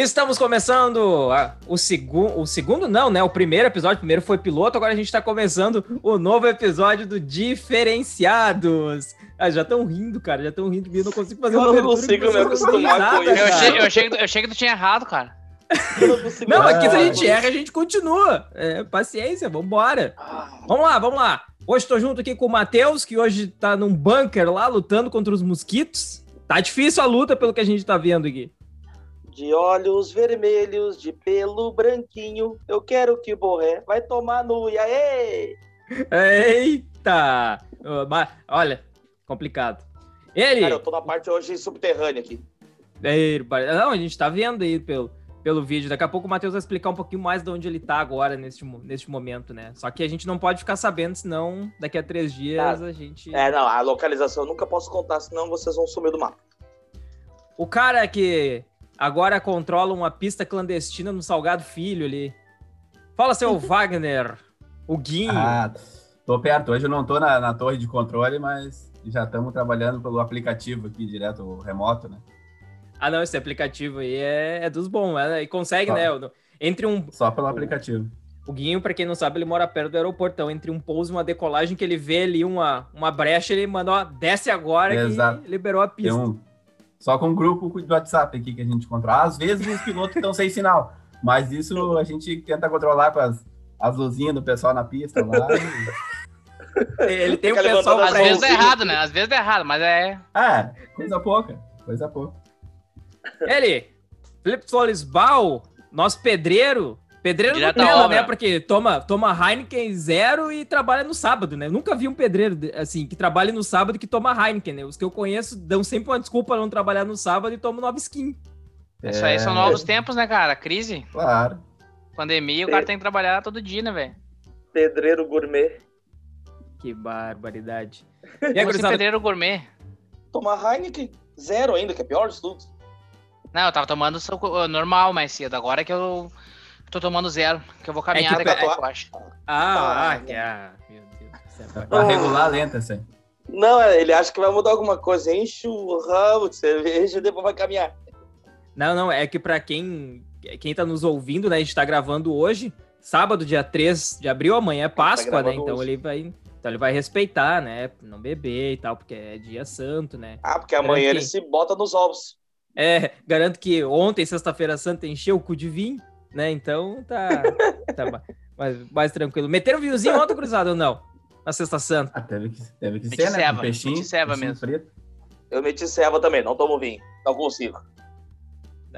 Estamos começando a, o, segu, o segundo, não, né? O primeiro episódio. O primeiro foi piloto, agora a gente tá começando o novo episódio do Diferenciados. Ah, já estão rindo, cara. Já estão rindo. Eu não consigo fazer Eu uma não consigo me acostumar nada, com isso. Eu achei, eu, achei, eu achei que tu tinha errado, cara. Eu não Não, aqui se a gente erra, a gente continua. É, paciência, vambora. Vamos lá, vamos lá. Hoje estou junto aqui com o Matheus, que hoje tá num bunker lá, lutando contra os mosquitos. Tá difícil a luta, pelo que a gente tá vendo aqui. De olhos vermelhos, de pelo branquinho, eu quero que o Borré vai tomar no e aê! Eita! Olha, complicado. Ele. Cara, eu tô na parte hoje subterrânea aqui. Não, a gente tá vendo aí pelo, pelo vídeo. Daqui a pouco o Matheus vai explicar um pouquinho mais de onde ele tá agora, neste, neste momento, né? Só que a gente não pode ficar sabendo, senão daqui a três dias Tá. a gente. É, não, a localização eu nunca posso contar, senão vocês vão sumir do mapa. O cara que agora controla uma pista clandestina no Salgado Filho ali. Fala, seu Wagner. O Guinho. Ah, tô perto. Hoje eu não tô na, na torre de controle, mas já estamos trabalhando pelo aplicativo aqui, direto remoto, né? Ah, não, esse aplicativo aí é, é dos bons, né? E consegue, Ah. né? Entre um. Só pelo aplicativo. O Guinho, pra quem não sabe, ele mora perto do aeroporto. Então, entre um pouso e uma decolagem, que ele vê ali uma, uma brecha, ele mandou, ó, desce agora Exato. e liberou a Tem pista. um, só com um grupo do WhatsApp aqui que a gente controla. Às vezes os pilotos estão sem sinal, mas isso a gente tenta controlar com as, as luzinhas do pessoal na pista lá. Ele tem um Fica pessoal Às vezes é errado, né? Às vezes é errado, mas é. É, coisa pouca, coisa pouca. Ele, Felipe Solisbal, nosso pedreiro. Pedreiro Direto não né? Porque toma, toma Heineken zero e trabalha no sábado, né? Eu nunca vi um pedreiro, assim, que trabalhe no sábado e que toma Heineken, né? Os que eu conheço dão sempre uma desculpa não trabalhar no sábado e tomam nova skin. Isso aí são É, novos tempos, né, cara? Crise, Claro. pandemia, o cara tem que trabalhar todo dia, né, velho? Pedreiro gourmet. Que barbaridade. E aí, assim, pedreiro gourmet? Tomar Heineken, zero ainda, que é pior de tudo. Não, eu tava tomando suco, normal mais cedo. Agora que eu tô tomando zero, que eu vou caminhar que- daqui a é- pouco, eu acho. Ah, ah, que ah, meu Deus do céu. Pra regular lenta, assim. Não, é, ele acha que vai mudar alguma coisa. Enche o ramo de cerveja e depois vai caminhar. Não, não, é que pra quem, quem tá nos ouvindo, né, a gente tá gravando hoje, sábado, dia 3 de abril, amanhã é Páscoa, né, gravando então hoje. ele vai, então ele vai respeitar, né, não beber e tal, porque é dia santo, né. Ah, porque amanhã Garanto ele que- se bota nos ovos. É, garanto que ontem, sexta-feira santa, encheu o cu de vinho, né, então tá, tá ma- mais, mais tranquilo. Meteram vinhozinho ontem, cruzado ou não? Na sexta santa. Ah, teve que, teve que Meti ser, né? ceva, Com peixinho, meti ceva peixinho mesmo. frito. Eu meti ceva também, não tomo vinho. Não consigo.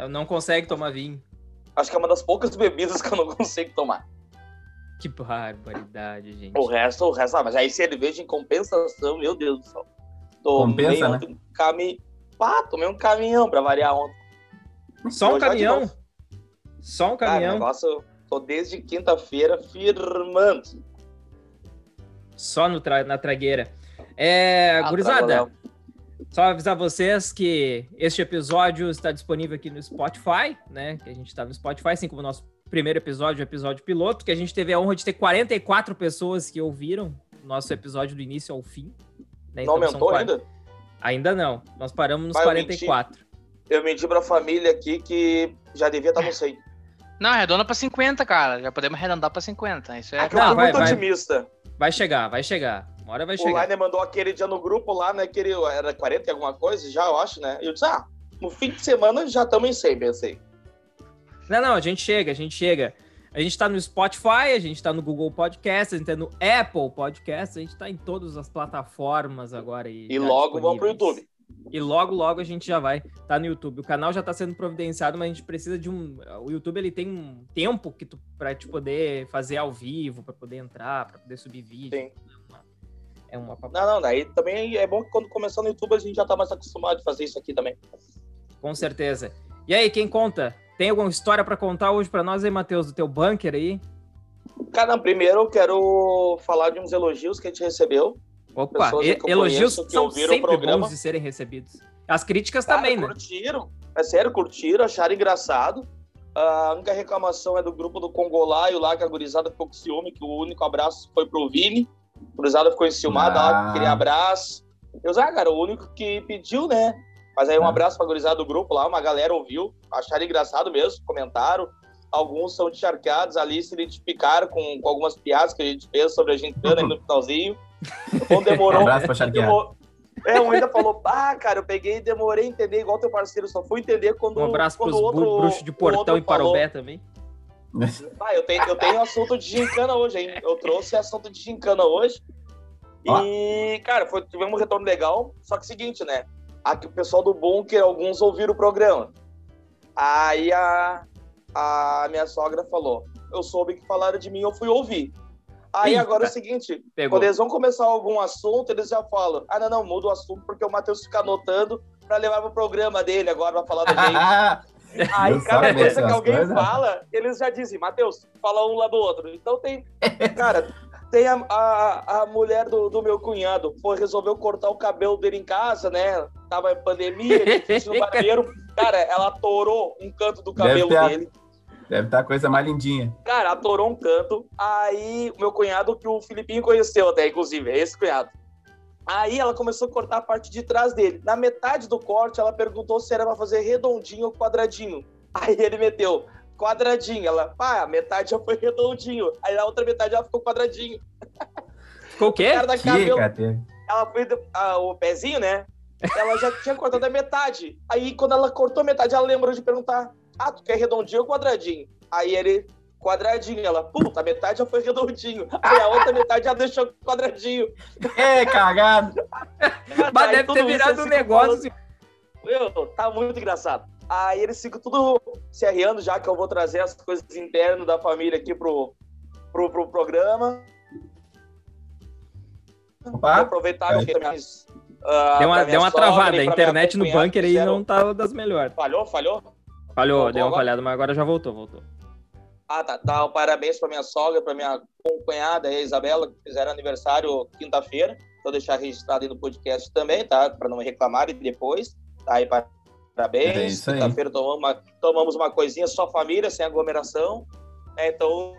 Não consegue tomar vinho. Acho que é uma das poucas bebidas que eu não consigo tomar. Que barbaridade, gente. O resto, o resto, ah, mas aí cerveja em compensação, meu Deus do céu. Tomei Compensa, né? um caminhão. Pá, tomei um caminhão pra variar ontem. Só um caminhão? Só um Cara, caminhão? negócio, tô desde quinta-feira firmando. Só no tra- na tragueira. É, Ah, gurizada, trabalhão. só avisar vocês que este episódio está disponível aqui no Spotify, né? Que a gente está no Spotify, assim como o nosso primeiro episódio, o episódio piloto, que a gente teve a honra de ter 44 pessoas que ouviram o nosso episódio do início ao fim. né? Não Então, são aumentou ainda? Ainda não. Nós paramos nos Vai, eu 44. Eu menti pra família aqui que já devia estar no 100. Não, arredonda pra 50, cara. Já podemos arredondar pra 50. Isso é. Eu Não, vai, muito vai. otimista. Vai chegar, vai chegar. Uma hora vai O chegar. Liner mandou aquele dia no grupo lá, né? Que ele era 40 e alguma coisa, já eu acho, né? E eu disse, ah, no fim de semana já estamos em 100, pensei. Não, não, a gente chega, a gente chega. A gente tá no Spotify, a gente tá no Google Podcast, a gente tá no Apple Podcast, a gente tá em todas as plataformas agora. E, E logo vamos pro. YouTube. E logo, logo a gente já vai tá no YouTube. O canal já tá sendo providenciado, mas a gente precisa de um. O YouTube ele tem um tempo que tu, pra te poder fazer ao vivo, pra poder entrar, pra poder subir vídeo. Sim. É uma. É uma... Não, não, daí também é bom que quando começar no YouTube a gente já tá mais acostumado de fazer isso aqui também. Com certeza. E aí, quem conta? Tem alguma história pra contar hoje pra nós aí, Matheus, do teu bunker aí? Cara, primeiro eu quero falar de uns elogios que a gente recebeu. Opa, e- elogios conheço que são sempre programa. bons de serem recebidos. As críticas Cara, também, né? curtiram. É sério, curtiram, acharam engraçado. A única reclamação é do grupo do Congolaio lá, que a gurizada ficou com ciúme, que o único abraço foi pro Vini. A gurizada ficou enciumada lá, Ah. queria abraço. Eu ah, cara, o único que pediu, né? Mas aí um É. abraço pra gurizada do grupo lá, uma galera ouviu, acharam engraçado mesmo, comentaram. Alguns são encharcados ali, se identificaram com, com algumas piadas que a gente fez sobre a gincana aí no finalzinho. Um demorou. abraço pra demorou- É, um ainda falou, ah, cara, eu peguei e demorei a entender igual teu parceiro, só fui entender quando, Um abraço quando pros o outro, bruxos de o portão e Parobé falou. também. Ah, eu tenho, eu tenho assunto de gincana hoje, hein? Eu trouxe assunto de gincana hoje. E, cara, foi, tivemos um retorno legal. Só que é o seguinte, né? Aqui o pessoal do Bunker, alguns ouviram o programa. Aí a, a minha sogra falou: Eu soube que falaram de mim, eu fui ouvir. Aí Eita. agora é o seguinte: Pegou. quando eles vão começar algum assunto, eles já falam: Ah, não, não, muda o assunto porque o Matheus fica anotando pra levar pro programa dele agora pra falar da gente. Aí, só cada coisa que alguém coisas? fala, eles já dizem, Matheus, fala um lá do outro. Então tem. Cara, tem a, a, a mulher do, do meu cunhado, foi, resolveu cortar o cabelo dele em casa, né? Tava em pandemia, difícil no barbeiro. Cara, ela atorou um canto do Deve cabelo a- dele. Deve estar a coisa mais lindinha. Cara, atorou um canto. Aí, o meu cunhado, que o Filipinho conheceu até, inclusive, é esse cunhado. Aí ela começou a cortar a parte de trás dele. Na metade do corte, ela perguntou se era pra fazer redondinho ou quadradinho. Aí ele meteu quadradinho. Ela, pá, a metade já foi redondinho. Aí na outra metade ela ficou quadradinho. Ficou o O quê? cara da Que, cabelo, ela foi ah, o pezinho, né? Ela já tinha cortado a metade. Aí quando ela cortou a metade, ela lembrou de perguntar: Ah, tu quer redondinho ou quadradinho? Aí ele, quadradinho. Ela, puta, a metade já foi redondinho. Aí a outra metade já deixou quadradinho. É, cagado. Mas Aí deve ter virado um negócio. falando, Meu, tá muito engraçado. Aí eles ficam tudo se arriando, já que eu vou trazer as coisas internas da família aqui pro, pro, pro programa. Vou Opa, aproveitar que minhas, ah, Deu uma, deu uma sogra travada. A internet no bunker aí não tá das melhores. Falhou, falhou? Falhou, Voltou deu uma agora? falhada, mas agora já voltou, voltou. Ah, tá. tá. Parabéns pra minha sogra, pra minha cunhada, a Isabela, que fizeram aniversário quinta-feira. Vou deixar registrado aí no podcast também, tá? Pra não me reclamarem depois. Tá aí, É parabéns. aí. Quinta-feira tomamos uma, tomamos uma coisinha, só família, sem aglomeração. É, então,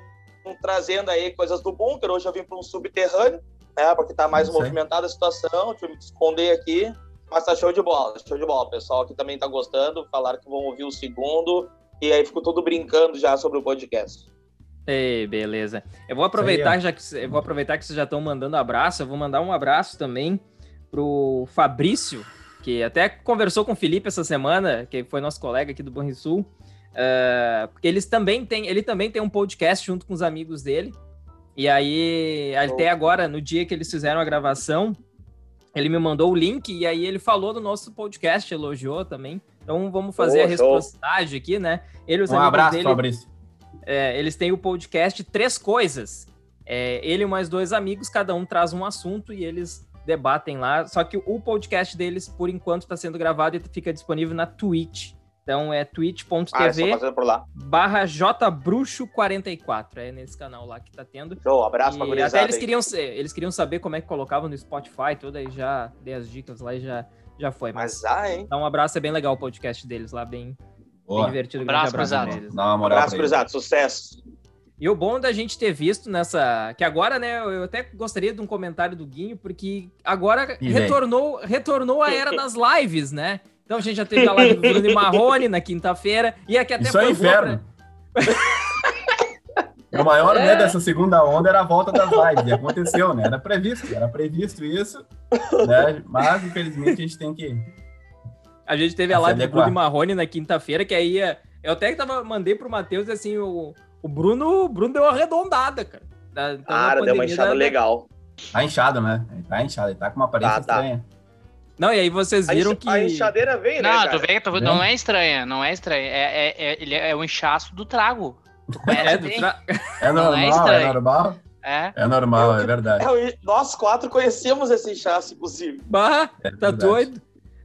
trazendo aí coisas do bunker. Hoje eu vim para um subterrâneo, né? Porque tá mais aí. movimentada a situação. Tive que me esconder aqui. Mas tá show de bola, show de bola. O pessoal aqui também tá gostando. Falaram que vão ouvir o segundo. E aí ficou tudo brincando já sobre o podcast. Ei, beleza. Eu vou aproveitar, já que eu vou aproveitar que vocês já estão mandando abraço, eu vou mandar um abraço também pro Fabrício, que até conversou com o Felipe essa semana, que foi nosso colega aqui do Banrisul. Uh, porque eles também têm, ele também tem um podcast junto com os amigos dele. E aí, até agora, no dia que eles fizeram a gravação, ele me mandou o link e aí ele falou do nosso podcast, elogiou também. Então vamos fazer Oh, a reciprocidade aqui, né? Ele um abraço, dele, Fabrício. é, eles têm o podcast Três Coisas. É, ele e mais dois amigos, cada um traz um assunto e eles debatem lá. Só que o podcast deles, por enquanto, está sendo gravado e fica disponível na Twitch. Então é Ah, é twitch.tv por lá. barra jbruxo44. É nesse canal lá que tá tendo. Show, abraço pra E gurizada até eles queriam, ser- eles queriam saber como é que colocavam no Spotify, tudo aí já dei as dicas lá e já, já foi. Mas, Mas ah, hein? dá um abraço, é bem legal o podcast deles lá, bem, bem divertido. Abraço, abraço pra eles. Dá uma moral Abraço, pra gurizada. Sucesso. E o bom da gente ter visto nessa. Que agora, né? Eu até gostaria de um comentário do Guinho, porque agora E retornou, retornou a era das lives, né? Então a gente já teve a live do Bruno e Marrone na quinta-feira. E aqui até Isso é inferno. O maior É. medo dessa segunda onda era a volta das lives. E aconteceu, né? Era previsto, era previsto isso. Né? Mas, infelizmente, a gente tem que. A gente teve a live do. Bruno e Marrone na quinta-feira, que aí eh, eu até tava, mandei pro Matheus assim, o, o Bruno, o Bruno deu uma arredondada, cara. Então, Cara, deu uma enxada da- legal. Tá inchado, né? Ele tá inchado, ele tá com uma aparência Tá, tá. Não, e aí vocês A, viram enx- que. a enxadeira vem, né, Não, cara? tu vê, tu não é estranha, não é estranha. É, é, é, ele é o inchaço do trago. Tu conhece É, do tra- É Não é normal, é, estranho. normal. É. É normal, Eu- é verdade. É, nós quatro conhecemos esse inchaço, inclusive. Bah, É tá doido.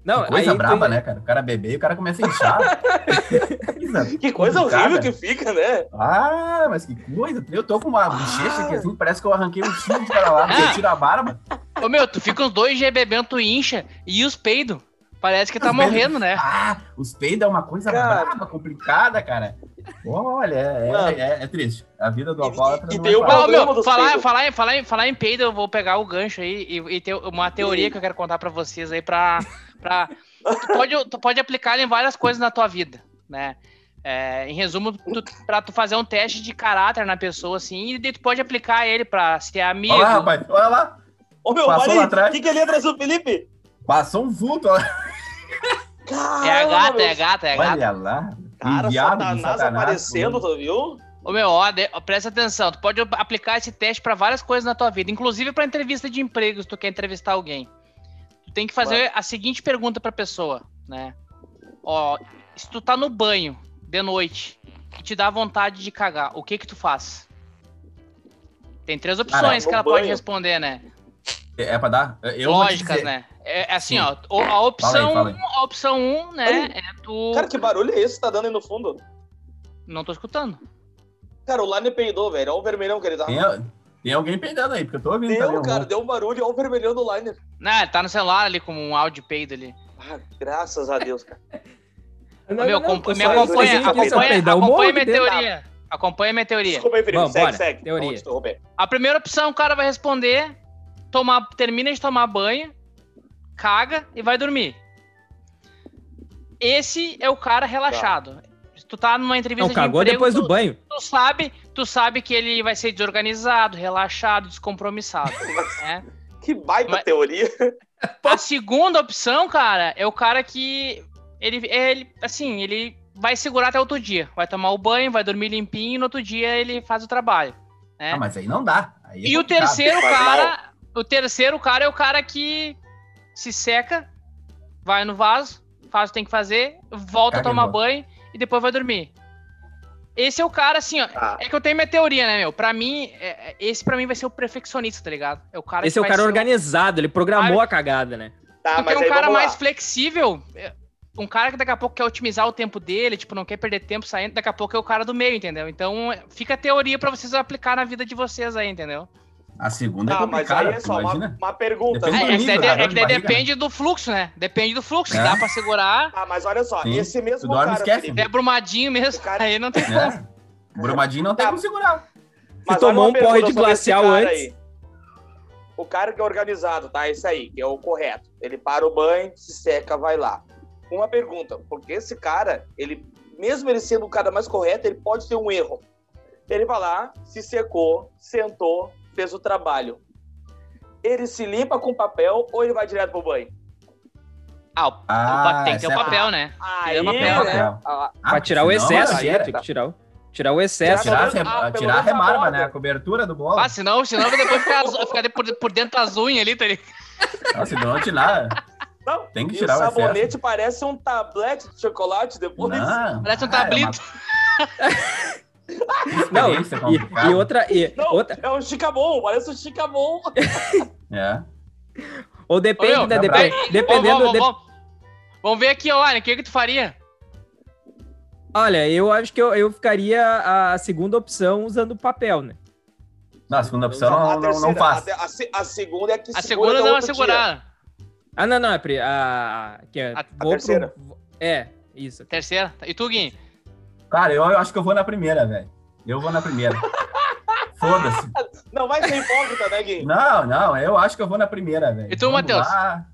Não, Que coisa aí braba, tem- né, cara? O cara beber e o cara começa a inchar. Que coisa horrível que fica, né? Ah, mas que coisa. Eu tô com uma bochecha aqui assim, parece que eu arranquei um fio de cara lá, Ah. eu tiro a barba. Ô meu, tu fica uns dois dias bebendo, tu incha e os peidos. Parece que tá Os peidos- morrendo, né? Ah, os peidos é uma coisa Cara. braba, complicada, cara. Olha, é, é, é- é triste. A vida do E- alcoólatra e não tem é o. Ô, problema meu, dos falar, falar, em- falar, falar em peido, eu vou pegar o gancho aí e, e ter uma teoria que eu quero contar pra vocês aí pra. Pra tu, pode, tu pode aplicar em várias coisas na tua vida, né? É, em resumo, tu, pra tu fazer um teste de caráter na pessoa, assim, e daí tu pode aplicar ele pra ser amigo. Olha lá, rapaz, olha lá. Ô, meu, Passou olha atrás. O que, que ele atrás do Felipe? Passou um vulto, olha, Caramba, É a gata, é a gata, é a gata. olha lá. Cara, Enviado Satanás, aparecendo, tu viu? Ô meu, ó, de- ó, presta atenção, tu pode aplicar esse teste pra várias coisas na tua vida, inclusive pra entrevista de emprego, se tu quer entrevistar alguém. Tem que fazer a seguinte pergunta pra pessoa, né? Ó, se tu tá no banho de noite e te dá vontade de cagar, o que que tu faz? Tem três opções que ela pode banho. responder, né? É, é pra dar? Eu vou te Lógicas, né? É é assim, Sim. ó, a opção, Fala aí, fala a opção 1, um, né, é tu Cara, que barulho é esse que tá dando aí no fundo? não tô escutando. Cara, o Lane peidou, velho. Olha o vermelhão que ele tá. Tem, tem alguém peidando aí, porque eu tô ouvindo Deu, também. um cara, deu um barulho. Olha o vermelhão do Liner. Não, ele tá no celular ali como um áudio peido ali. Ah, graças a Deus, cara. Não, Meu, não, me acompanha, acompanha, peidar um acompanha monte minha teoria. Acompanha minha teoria. Desculpa aí, Felipe. Vamos, segue, bora. segue. Teoria. A primeira opção, o cara vai responder, tomar, termina de tomar banho, caga e vai dormir. Esse é o cara relaxado. Se tu tá numa entrevista Não, cagou de emprego, depois tu, do banho. tu sabe, tu sabe que ele vai ser desorganizado, relaxado, descompromissado. né? Que baita Mas- teoria. A segunda opção, cara, é o cara que ele, ele, assim, ele vai segurar até outro dia. Vai tomar o banho, vai dormir limpinho e no outro dia ele faz o trabalho. Né? Ah, mas aí não dá. Aí é E o complicado. terceiro cara, o terceiro cara é o cara que se seca, vai no vaso, faz o que tem que fazer, volta Caga a tomar banho e depois vai dormir. Esse é o cara, assim, ó. Tá. É que eu tenho minha teoria, né, meu? Pra mim, é- é- esse pra mim vai ser o perfeccionista, tá ligado? É o cara Esse é o vai cara ser organizado, ele programou a cagada, né? Tá, Porque mas um aí cara mais lá. flexível, é, um cara que daqui a pouco quer otimizar o tempo dele, tipo, não quer perder tempo saindo, daqui a pouco é o cara do meio, entendeu? Então, é, fica a teoria pra vocês aplicar na vida de vocês aí, entendeu? A segunda é Tá, mas aí é só uma, imagina. uma pergunta. Depende É, do é que nível, né? é que de daí barriga. depende do fluxo, né? Depende do fluxo. Se É. dá pra segurar, Ah, mas olha só, Sim. esse mesmo Tu dorme, cara, esquece. É brumadinho mesmo, cara- aí não tem como. É. O Brumadinho não tem Tá. como segurar. Mas tomou olha uma um porre de glacial antes. aí. O cara que é organizado, tá? Esse aí, que é o correto. Ele para o banho, se seca, vai lá. Uma pergunta, porque esse cara, ele, mesmo ele sendo o cara mais correto, ele pode ter um erro. Ele vai lá, se secou, sentou, fez o trabalho. Ele se limpa com papel ou ele vai direto pro banho? Ah, o- Ah, o- tem que ter o é- papel, né? Aí, papel, né? papel. Ah, Ah, pra tirar o excesso, né? é Tem que tirar o, tirar o excesso. Tirar- Tirar, re- Ah, pelo tirar a menos a rebarba, borda. né? A cobertura do bolo. Ah, senão, senão vai depois ficar, por, por dentro das unhas ali, tá ligado? Não, senão não tirar. não. Tem que e tirar o o excesso. sabonete parece um tablete de chocolate depois. Não. Parece um Ah, é uma tablito. Não, experiência e, e outra, e Não, outra, é um chicabon, parece um chicabon. É. ou depende, Ô, meu, né? tá Depe- Vamos, dependendo, vamos, de- vamos, ver aqui, Olha, o que, que tu faria? olha, eu acho que eu, eu ficaria a segunda opção usando papel, né? Não, a segunda opção não, não, terceira, não faz. A, a a segunda é que A segunda até dá uma outro dia. segurada. Ah, não, não, é pri- a, que é, A- a vou pro- terceira. é, isso. Terceira. E tu, Gui? Cara, eu, eu acho que eu vou na primeira, velho. Eu vou na primeira. Foda-se. Não vai ser hipócrita, né, Gui? Não, não, eu acho que eu vou na primeira, velho. E tu, Matheus? lá.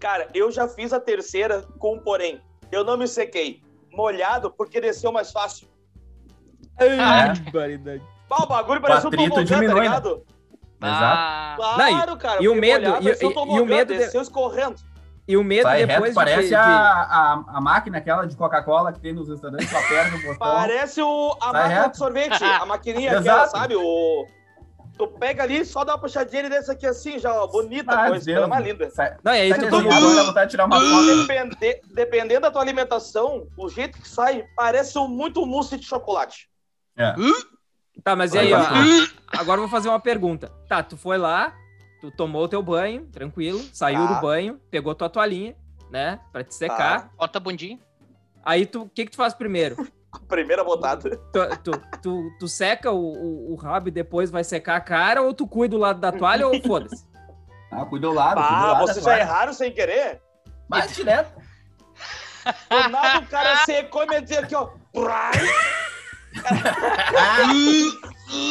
Cara, eu já fiz a terceira com um porém. Eu não me sequei. Molhado porque desceu mais fácil. Ah, Ai, barbaridade. Ah, o bagulho parece um tobogã, tá diminui, né? ligado? Exato. Ah, Claro, cara. e o medo- molhado e- um e- e o medo de- desceu escorrendo. E o medo Sai depois reto, de parece que- a, de- a, a máquina aquela de Coca-Cola que tem nos restaurantes, tu aperta o botão. Parece o, a Sai máquina reto. de sorvete, a maquininha aquela, sabe? O... Tu pega ali, só dá uma puxadinha e desce aqui assim, já, ó, bonita Ah, coisa, Deus. linda. Sai, Não, e aí sai tu- agora vontade de tirar uma foto. Depende- dependendo da tua alimentação, o jeito que sai parece um muito mousse de chocolate. É. Tá, mas e aí, ó, agora eu vou fazer uma pergunta. Tá, tu foi lá, tu tomou o teu banho, tranquilo, saiu Tá. do banho, pegou tua toalhinha, né, pra te secar. bota a bundinha. Aí tu, o que que tu faz primeiro? A primeira botada. Tu, tu, tu, tu seca o, o, o rabo e depois vai secar a cara ou tu cuida do lado da toalha ou foda-se? Ah, cuida do lado. Ah, vocês já erraram sem querer? Vai direto. Do nada o cara secou e meteu aqui, ó.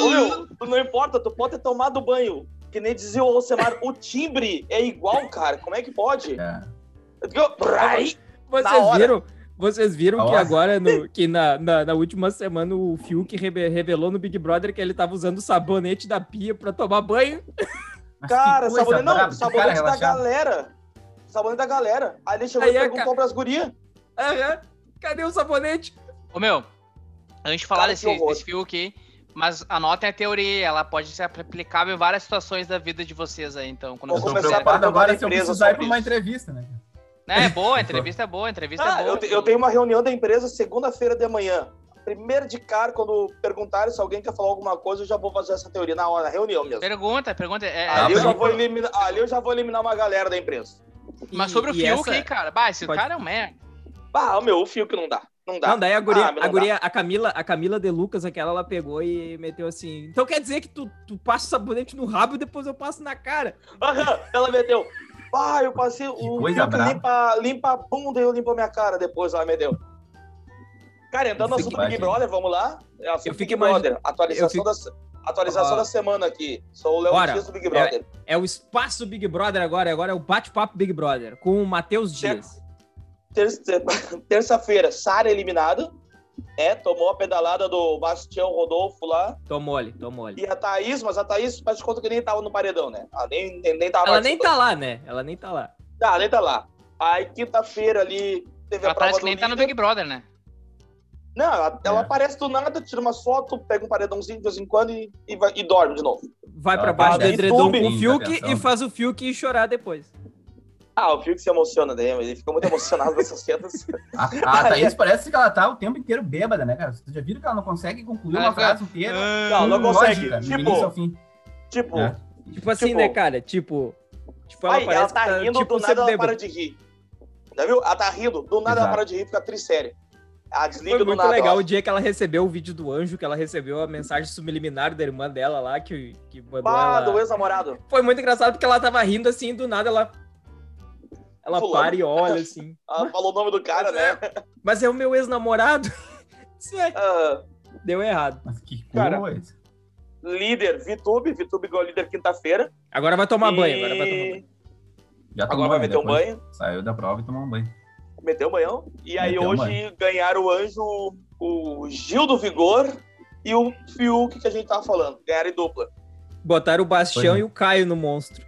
Ô, meu, não importa, tu pode ter tomado banho. Que nem dizia o Alcemar, o timbre é igual, cara. Como é que pode? É. Vocês viram? Vocês viram que agora, no- que na, na, na última semana, o Fiuk reve- revelou no Big Brother que ele tava usando o sabonete da pia pra tomar banho. Mas Cara, coisa sabonete, não, que cara sabonete da relaxado. galera. Sabonete da galera. Aí ele chegou Aí e a perguntou pras gurias. Aham. Cadê o sabonete? Ô, meu, a gente falar Cara, desse, desse fio aqui, mas anotem a teoria, ela pode ser aplicável em várias situações da vida de vocês aí, então. Quando Vou Eu tô vocês começar a preocupado agora se eu precisar ir pra uma entrevista, né? É, é boa, a entrevista é boa, a entrevista Ah, é boa. eu, te- eu tenho uma reunião da empresa segunda-feira de manhã. Primeiro de cara, quando perguntarem se alguém quer falar alguma coisa, eu já vou fazer essa teoria na hora, na reunião mesmo. Pergunta, pergunta. É, Ali eu, é- já vou eliminar, ali eu já vou eliminar uma galera da empresa. Mas E- sobre o e Fiuk, essa- cara, bah, esse Pode- cara é um merda. Ah, meu, o fio que não dá. Não dá. Não, daí a guria, Ah, a, guria a Camila, a Camila de Lucas, aquela, ela pegou e meteu assim. Então quer dizer que tu, tu passa o sabonete no rabo e depois eu passo na cara. Aham, Ela meteu. Ah, eu passei o limpa, limpa a bunda e eu limpo a minha cara depois, ela meteu. Cara, entrando no assunto fico Big. Brother, vamos lá. É Eu fico Big Brother. Atualização, eu da, atualização Ó. da semana aqui. Sou o Léo Bora. Dias do Big Brother. É o espaço Big Brother agora, agora é o bate-papo Big Brother, com o Matheus Certo. Dias. Terça- Terça-feira, Sara eliminada. É, tomou a pedalada do Bastião Rodolfo lá. Tomou-lhe, tomou-lhe. E a Thaís, mas a Thaís faz de conta que nem tava no paredão, né? Ela nem, nem, nem tava Ela nem tá lá, né? Ela nem tá lá. Tá, nem tá lá. Aí, quinta-feira ali, teve Ela a prova parece que nem tá no líder. Big Brother, né? Não, ela, ela É. aparece do nada, tira uma foto, pega um paredãozinho de vez em quando e, e, vai- e dorme de novo. Vai Ela pra baixo do edredom com o Fiuk e faz o Fiuk chorar depois. Ah, o Fiuk se emociona, né? Ele fica muito emocionado nessas cenas. A, a Thaís parece que ela tá o tempo inteiro bêbada, né, cara? Vocês já viram que ela não consegue concluir Ela uma fica- frase inteira? Não, não com consegue. lógica, Tipo, fim. tipo, É. Tipo assim, Tipo- né, cara? Tipo. Tipo, ela aí, ela tá que rindo, tipo, do nada ela para de rir. Já viu? Ela tá rindo, do nada ela Exato. para de rir, fica trisséria. Ela desliga Foi do muito nada. legal ó. o dia que ela recebeu o vídeo do anjo, que ela recebeu a mensagem subliminar da irmã dela lá, que, que mandou Pá, ela... do ex-namorado. Foi muito engraçado porque ela tava rindo assim, do nada ela. Ela Fulano. para e olha assim. Ela falou o nome do cara, é. né? Mas é o meu ex-namorado. É, Ah, Deu errado. Mas que Cara, coisa. líder, Vitube. Vitube ganhou líder quinta-feira. Agora vai tomar E- banho, agora vai tomar banho. Já Agora tomou, vai meter um banho. Saiu da prova e tomou um banho. Meteu o banhão. E aí Meteu um hoje ganharam o anjo, o Gil do Vigor e o Fiuk que a gente tava falando. Ganharam em dupla. Botaram o Bastião e o Caio no monstro.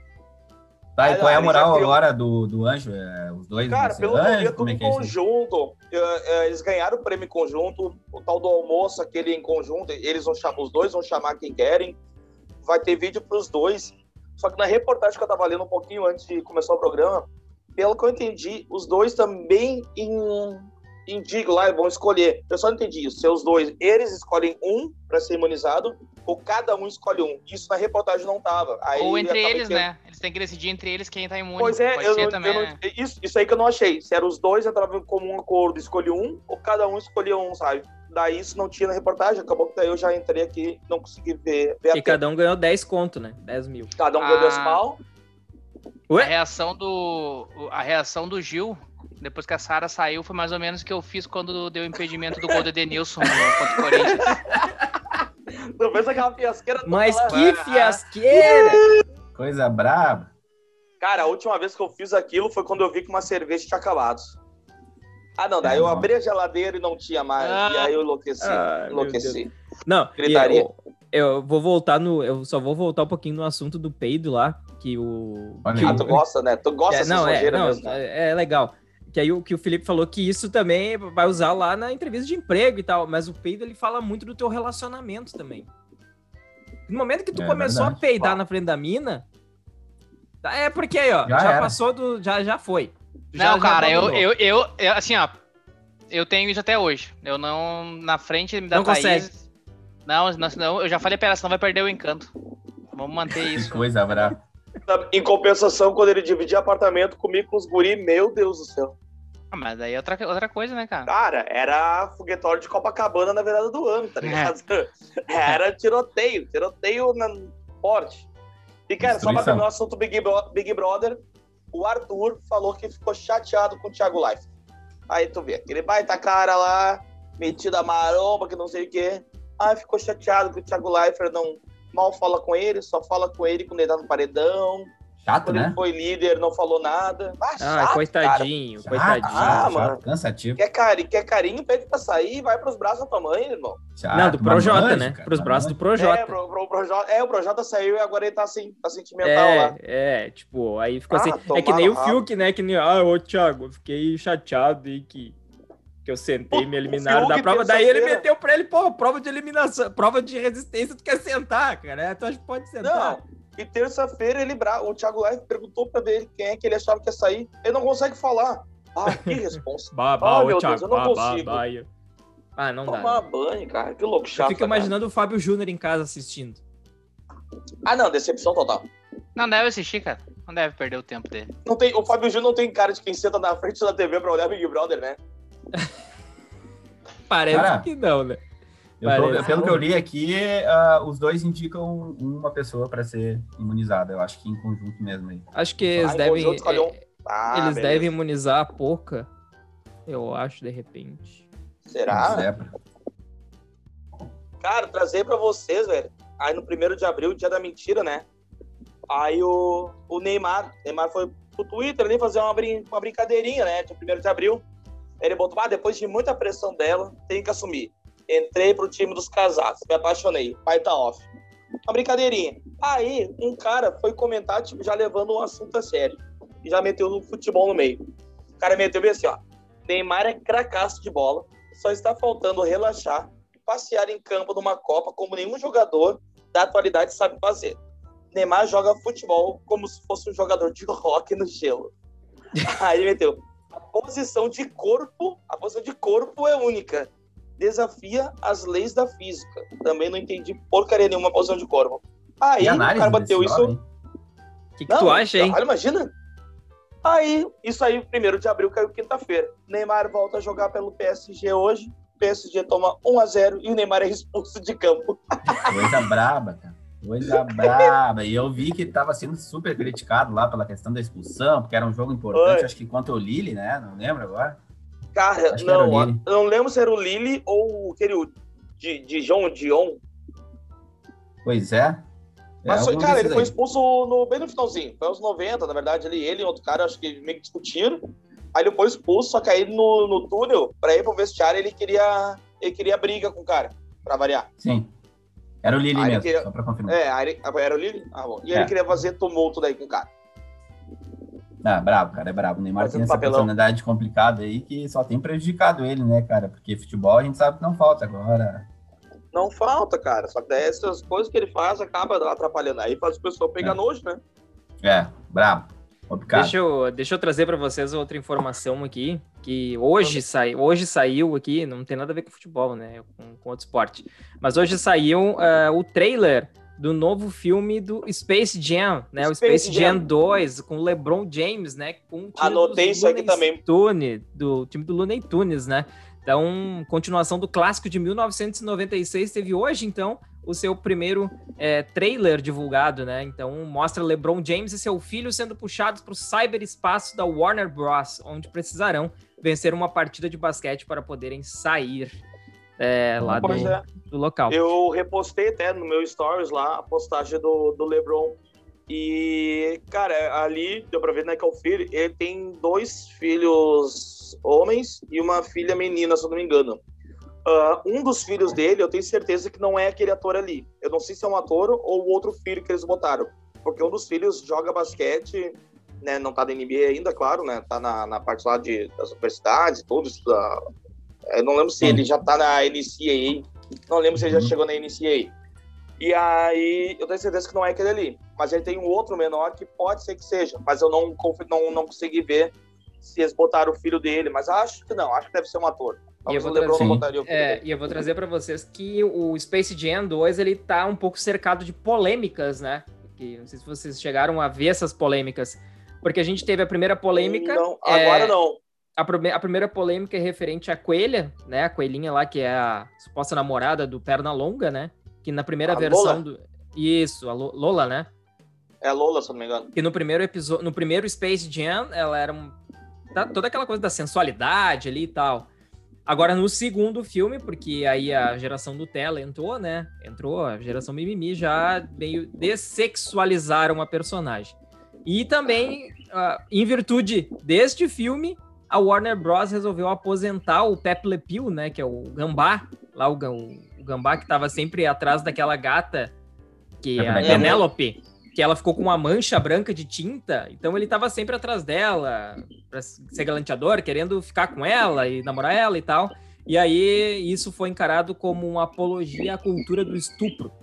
Tá, e qual é a moral agora do, do anjo? É, os dois Cara, pelo vi, é anjo? tudo é em é conjunto. Eh, Eles ganharam o prêmio em conjunto. O tal do almoço, aquele em conjunto, eles vão chamar, os dois vão chamar quem querem. Vai ter vídeo pros dois. Só que na reportagem que eu tava lendo um pouquinho antes de começar o programa, pelo que eu entendi, os dois também em- indicam lá, vão escolher. Eu só não entendi isso. Se os dois, eles escolhem um para ser imunizado, ou cada um escolhe um. Isso na reportagem não tava. Aí Ou entre eles, que- né? Eles têm que decidir entre eles quem tá imune. Pois é, Pode eu, ser não- eu também. não- né? isso, isso aí que eu não achei. Se eram os dois entravam em comum acordo, escolhi um, ou cada um escolhia um, sabe? Daí isso não tinha na reportagem, acabou que daí eu já entrei aqui não consegui ver, ver a E cada um ganhou 10 conto, né? 10 mil. Cada um ganhou Ah. 10 pau. A Ué? reação do. A reação do Gil, depois que a Sara saiu, foi mais ou menos o que eu fiz quando deu o impedimento do gol do Edenilson contra o Corinthians. Tu fez aquela fiasqueira toda Mas lá. que Ah, fiasqueira! Coisa braba. Cara, a última vez que eu fiz aquilo foi quando eu vi que uma cerveja tinha acabado. Ah, não, daí É, eu abri a geladeira e não tinha mais. Ah. E aí eu enlouqueci. Meu enlouqueci. Não, e Gritaria. eu, eu vou voltar no. Eu só vou voltar um pouquinho no assunto do peido lá. Que o. Olha que Ah, o- tu gosta, né? Tu gosta é, dessa não, é, sujeira não, mesmo. né? é, é legal. Que aí o que o Felipe falou que isso também vai usar lá na entrevista de emprego e tal, mas o peido ele fala muito do teu relacionamento também. No momento que tu É começou verdade. a peidar na frente da mina, tá- é porque aí, ó, Já já, passou do já já foi. Já- Não, já cara, eu, eu, eu, eu- assim, ó, eu tenho isso até hoje. Eu não, na frente da Não Thaís... consegue. Não, não, não, eu já falei pra ela, senão vai perder o encanto. Vamos manter Que isso. coisa braba. Em compensação, quando ele dividia apartamento comigo com os guri, meu Deus do céu. Ah, mas daí é outra, outra coisa, né, cara? Cara, era foguetório de Copacabana na virada do ano, tá ligado? Era tiroteio, tiroteio na forte. E, cara, só pra Destruição. terminar o assunto Big, Bro- Big Brother, o Arthur falou que ficou chateado com o Thiago Life. Aí tu vê, aquele baita cara lá, metida maromba, que não sei o quê. Ah, ficou chateado que o Thiago Leifert não mal fala com ele, só fala com ele quando ele tá no paredão. Chato, Quando né? ele foi líder, não falou nada. Ah, Ah, chato, coitadinho, Chato, coitadinho. Ah, chato, mano. Cansativo. Cara. Quer, cari quer carinho, pede pra sair e vai pros braços da tua mãe, irmão. Chato, Não, do Projota, né? cara, Pros braços do manja. Projota. É, pro, pro, Projota, é, o Projota saiu e agora ele tá assim, tá sentimental lá. É, é, tipo, aí ficou Ah, assim. É que nem o. Fiuk, né? Que nem, ah, ô Thiago, eu fiquei chateado aí que, que eu sentei e me eliminaram da prova. Daí ele meteu pra ele, pô, prova de eliminação, prova de resistência, tu quer sentar, cara? É, Tu acha que pode sentar? Não, e terça-feira ele bra... o Thiago Live perguntou pra ver quem é que ele achava que ia sair. Ele não consegue falar. Ah, que responsa. Bah, bah, Ah, ô meu Thiago, Deus, eu não bah, bah, consigo. bah, eu- Ah, não dá. Tomar banho, cara. Que louco Eu chato. fico cara. imaginando o Fábio Júnior em casa assistindo. Ah, não, decepção total. Não deve assistir, cara. Não deve perder o tempo dele. Não tem, o Fábio Júnior não tem cara de quem senta na frente da TV pra olhar Big Brother, né? Parece Cara, que não, né? Eu tô- pelo que eu li aqui, ah, os dois indicam uma pessoa para ser imunizada. Eu acho que em conjunto mesmo aí. Acho que eles Ah, em devem. conjunto, é, Ah, eles beleza. devem imunizar a pouca. Eu acho, de repente. Será? Cara, trazer pra vocês, velho. Aí no primeiro de abril, dia da mentira, né? Aí o, o Neymar, Neymar foi pro Twitter ali fazer uma, brin uma brincadeirinha, né? Dia primeiro de abril. Ele botou, ah, depois de muita pressão dela, tem que assumir. Entrei pro time dos casados, me apaixonei. Pai tá off. Uma brincadeirinha. Aí, um cara foi comentar, tipo, já levando um assunto a sério. E já meteu no futebol no meio. O cara meteu bem assim, ó. Neymar é cracaço de bola. Só está faltando relaxar e passear em campo numa Copa como nenhum jogador da atualidade sabe fazer. Neymar joga futebol como se fosse um jogador de rock no gelo. Aí meteu. A posição de corpo, a posição de corpo é única. Desafia as leis da física. Também não entendi porcaria nenhuma posição de corpo. Aí o cara bateu isso. O que, que tu acha, hein? Olha, imagina. Aí, isso aí, primeiro de abril caiu quinta-feira. Neymar volta a jogar pelo PSG hoje. PSG toma 1 a 0 e o Neymar é expulso de campo. Coisa braba, cara. Coisa braba. E eu vi que ele tava sendo super criticado lá pela questão da expulsão, porque era um jogo importante, Oi. acho que contra o Lille, né? Não lembro agora. Cara, Acho não, não lembro se era o Lille ou aquele o de, de João Dion. Pois é. Mas, é foi- algum cara, ele foi expulso no, bem no finalzinho. Foi aos 90, na verdade, ele, ele e outro cara, acho que meio que discutiram. Aí ele foi expulso, só que aí no, no túnel, pra ir pro vestiário, ele queria, ele queria briga com o cara, pra variar. Sim. Era o ele mesmo, queria- só pra confirmar. É, ele, ah, era o Lille? Ah, bom. E É. ele queria fazer tumulto daí com o cara. Ah, brabo, cara, é brabo. O Neymar Fazendo tem essa papelão. personalidade complicada aí que só tem prejudicado ele, né, cara? Porque futebol a gente sabe que não falta agora. Não falta, cara. Só que essas coisas que ele faz acaba atrapalhando. Aí faz o pessoal pegar É. nojo, né? É, brabo. Complicado. Deixa eu, deixa eu trazer para vocês outra informação aqui, que hoje, sai, hoje saiu aqui, não tem nada a ver com futebol, né, com, com outro esporte, mas hoje saiu eh, o trailer do novo filme do Space Jam, né, o Space Space Jam Jam. 2, com o LeBron James, né, com o time Anotei isso aqui também. Tunes, do time do Looney Tunes, né, então, continuação do clássico de 1996, teve hoje, então, o seu primeiro é, trailer divulgado, né? Então mostra LeBron James e seu filho sendo puxados para o cyberespaço da Warner Bros, onde precisarão vencer uma partida de basquete para poderem sair é, lá do, é. do local. Eu repostei até no meu stories lá a postagem do, do LeBron. E, cara, ali deu pra ver, né, que é o filho. Ele tem dois filhos homens e uma filha menina, se eu não me engano. Ah, um dos filhos dele, eu tenho certeza que não é aquele ator ali. Eu não sei se é um ator ou o outro filho que eles botaram. Porque um dos filhos joga basquete, né? Não tá na NBA ainda, claro, né? Tá na, na parte lá de, das universidades, tudo isso. da- Eu não lembro se ele já tá na NCAA. Não lembro se ele já chegou na NCAA. E aí, eu tenho certeza que não é aquele ali. Mas ele tem um outro menor que pode ser que seja. Mas eu não, não, não consegui ver se eles botaram o filho dele. Mas acho que não. Acho que deve ser um ator. Trazer- o filho É, dele. e eu vou trazer para vocês que o Space Jam 2 ele tá um pouco cercado de polêmicas, né? Que, não sei se vocês chegaram a ver essas polêmicas. Porque a gente teve a primeira polêmica. Não, é, agora não. A, a primeira polêmica é referente à coelha, né? A coelhinha lá, que é a suposta namorada do Pernalonga, né? Que na primeira A versão Lola? do. Isso, a Lo- Lola, né? É Lola, se eu não me engano. Que no primeiro episódio, no primeiro Space Jam, ela era um, tá- toda aquela coisa da sensualidade ali e tal. Agora, no segundo filme, porque aí a geração Nutella entrou, né? Entrou, a geração Mimimi já meio dessexualizaram a personagem. E também, uh, em virtude deste filme, a Warner Bros. resolveu aposentar o Pepe Le Pew, né? Que é o gambá, lá o, o gambá que estava sempre atrás daquela gata, que é a Penélope que ela ficou com uma mancha branca de tinta, então ele estava sempre atrás dela, para ser galanteador, querendo ficar com ela e namorar ela e tal. E aí isso foi encarado como uma apologia à cultura do estupro.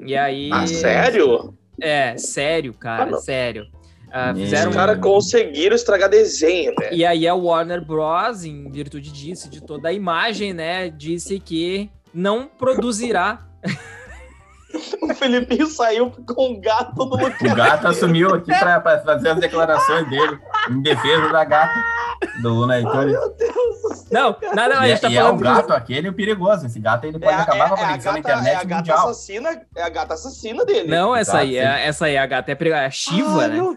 E aí. Ah, sério? É, sério, cara, ah, sério. Uh, fizeram... Os caras conseguiram estragar desenho, velho. E aí a Warner Bros., em virtude disso, de toda a imagem, né, disse que não produzirá o Felipinho saiu com um gato no lugar. O gato assumiu aqui para fazer as declarações dele em defesa da gata do Luna Heitor. Meu Deus Não, não, não, a gente tá e é falando. É o gato aquele o perigoso. Esse gato ele pode é, acabar é, com a conexão na internet. É a gata mundial. assassina, é a gata assassina dele. Não, essa aí, é, essa aí é a gata é perigosa. É a Shiva, Ai, né?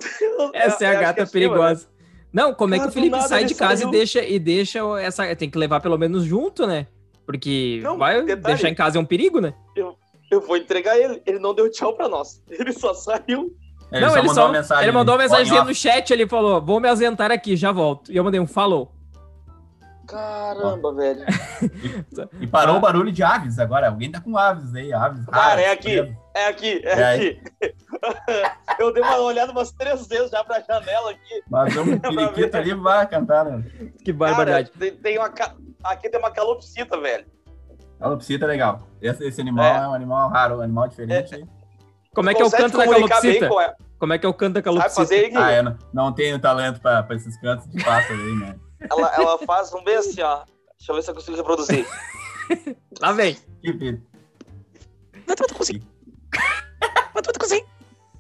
Essa é, a gata perigosa. Shiva, né? Não, como é que o Felipe sai de casa e deixa, e deixa essa. Tem que levar pelo menos junto, né? Porque não, vai detalhe, deixar em casa é um perigo, né? Eu, eu vou entregar ele. Ele não deu tchau pra nós. Ele só saiu. Ele não, só ele mandou só, uma mensagem. Ele mandou uma mensagem no chat, ele falou: vou me ausentar aqui, já volto. E eu mandei um falou. Caramba, velho. E, e parou o barulho de aves agora. Alguém tá com aves aí, aves. Cara, é aqui. É aqui, é, é aqui. eu dei uma olhada umas três vezes já pra janela aqui. Mas um periquito ali vai cantar, né? Que barbaridade. Cara, tem, tem uma, aqui tem uma calopsita, velho. Calopsita é legal. Esse, esse animal é. é. um animal raro, um animal diferente. É. Como é que é o canto da calopsita? Como é que é o canto da calopsita? Ah, eu não, não tenho talento para esses cantos de pássaro aí, né? Ela, ela faz um bem assim, ó. Deixa eu ver se eu consigo reproduzir. Lá vem. Que vida. Vai tu conseguir. Vai tu conseguir.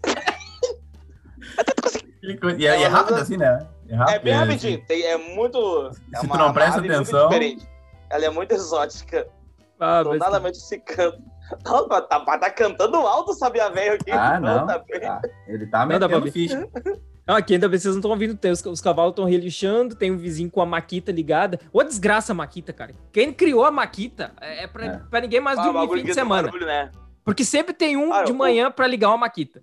Vai tu conseguir. E é, é rápido assim, né? É, rápido, é bem rapidinho. Assim. Tem, é muito. Se é tu não presta atenção. Ela é muito exótica. Ah, Do nada mas... esse canto. Não, tá, tá cantando alto, sabia velho aqui. Ah, não. Tá ah, ele tá metendo ficha. Não, aqui ainda vocês não estão ouvindo, tem, os, os cavalos estão relixando, tem um vizinho com a maquita ligada. Ô, desgraça a maquita, cara. Quem criou a maquita é, é pra, é. pra ninguém mais ah, dormir fim de semana. Barulho, né? Porque sempre tem um ah, de manhã eu... pra ligar uma maquita.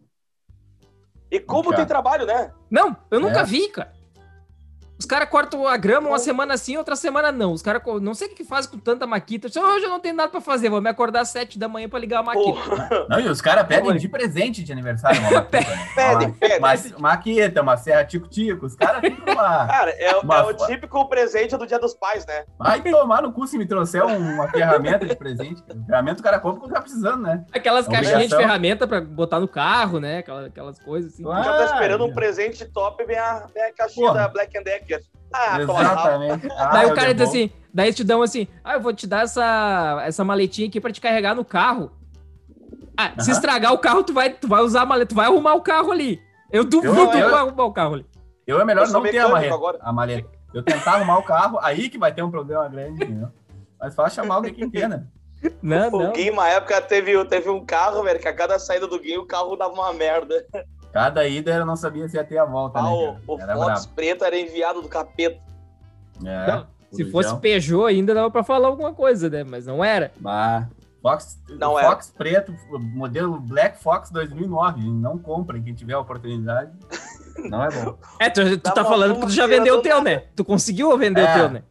E como tem trabalho, né? Não, eu nunca é. vi, cara. Os caras cortam a grama uma semana sim, outra semana não. Os caras não sei o que faz com tanta maquita. Hoje eu não tenho nada pra fazer, vou me acordar às sete da manhã pra ligar a maquita. Não, e os caras pedem de presente de aniversário uma maquita. Né? pedem, pedem. Uma, maquita, uma serra tico-tico. Os caras ficam uma. Cara, é, uma... é, o típico presente do dia dos pais, né? Vai tomar no cu se me trouxer uma ferramenta de presente. Ferramenta o cara compra quando tá precisando, né? Aquelas é caixinhas de ferramenta pra botar no carro, né? Aquelas, aquelas coisas assim. Ah, já tá esperando um presente top, vem a, vem a caixinha Porra. da Black Ah, Exatamente. Ah, daí o cara diz assim, daí te dão assim, ah, eu vou te dar essa, essa maletinha aqui pra te carregar no carro. Ah, se estragar o carro, tu vai, tu vai usar a maleta, tu vai arrumar o carro ali. Eu duvido eu, que tu vai arrumar o carro ali. Eu é melhor eu não ter a maleta, agora. a maleta. Eu tentar arrumar o carro, aí que vai ter um problema grande, entendeu? Mas faz chamar alguém que entenda. Não, o não. Gui, uma época, teve, teve um carro, velho, que a cada saída do Gui, o carro dava uma merda. Cada ida eu não sabia se ia ter a volta, né, ah, né? O, o Fox preto era enviado do capeta. É, não, se fosse Peugeot ainda dava para falar alguma coisa, né? Mas não era. Mas Fox, não Fox preto, modelo Black Fox 2009. Não comprem, quem tiver a oportunidade. Não é bom. É, tu, tu tá falando que tu já vendeu o teu, né? Tu conseguiu vender é, o teu, né?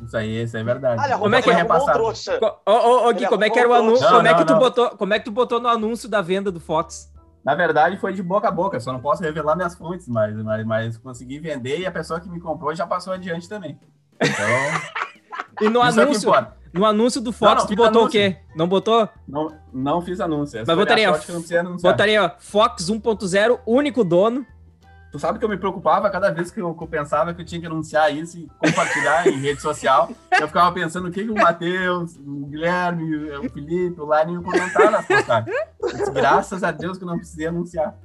Isso aí, isso é verdade. Olha, como é que é repassado? Ô, ô, ô, Gui, como é que era o anúncio? Não, como, é que tu botou, como é que tu botou no anúncio da venda do Fox? Na verdade, foi de boca a boca, só não posso revelar minhas fontes, mas, mas, mas consegui vender e a pessoa que me comprou já passou adiante também. Então. e no é anúncio, é no anúncio do Fox, não, não, tu botou anúncio. o quê? Não botou? Não, não fiz anúncio. Essa mas botaria, botaria ó, Fox 1.0, único dono. Tu sabe que eu me preocupava cada vez que eu, que eu pensava que eu tinha que anunciar isso e compartilhar em rede social. Eu ficava pensando o que, que o Matheus, o Guilherme, o Felipe, o Lani iam comentar nas postagens. Graças a Deus que eu não precisei anunciar.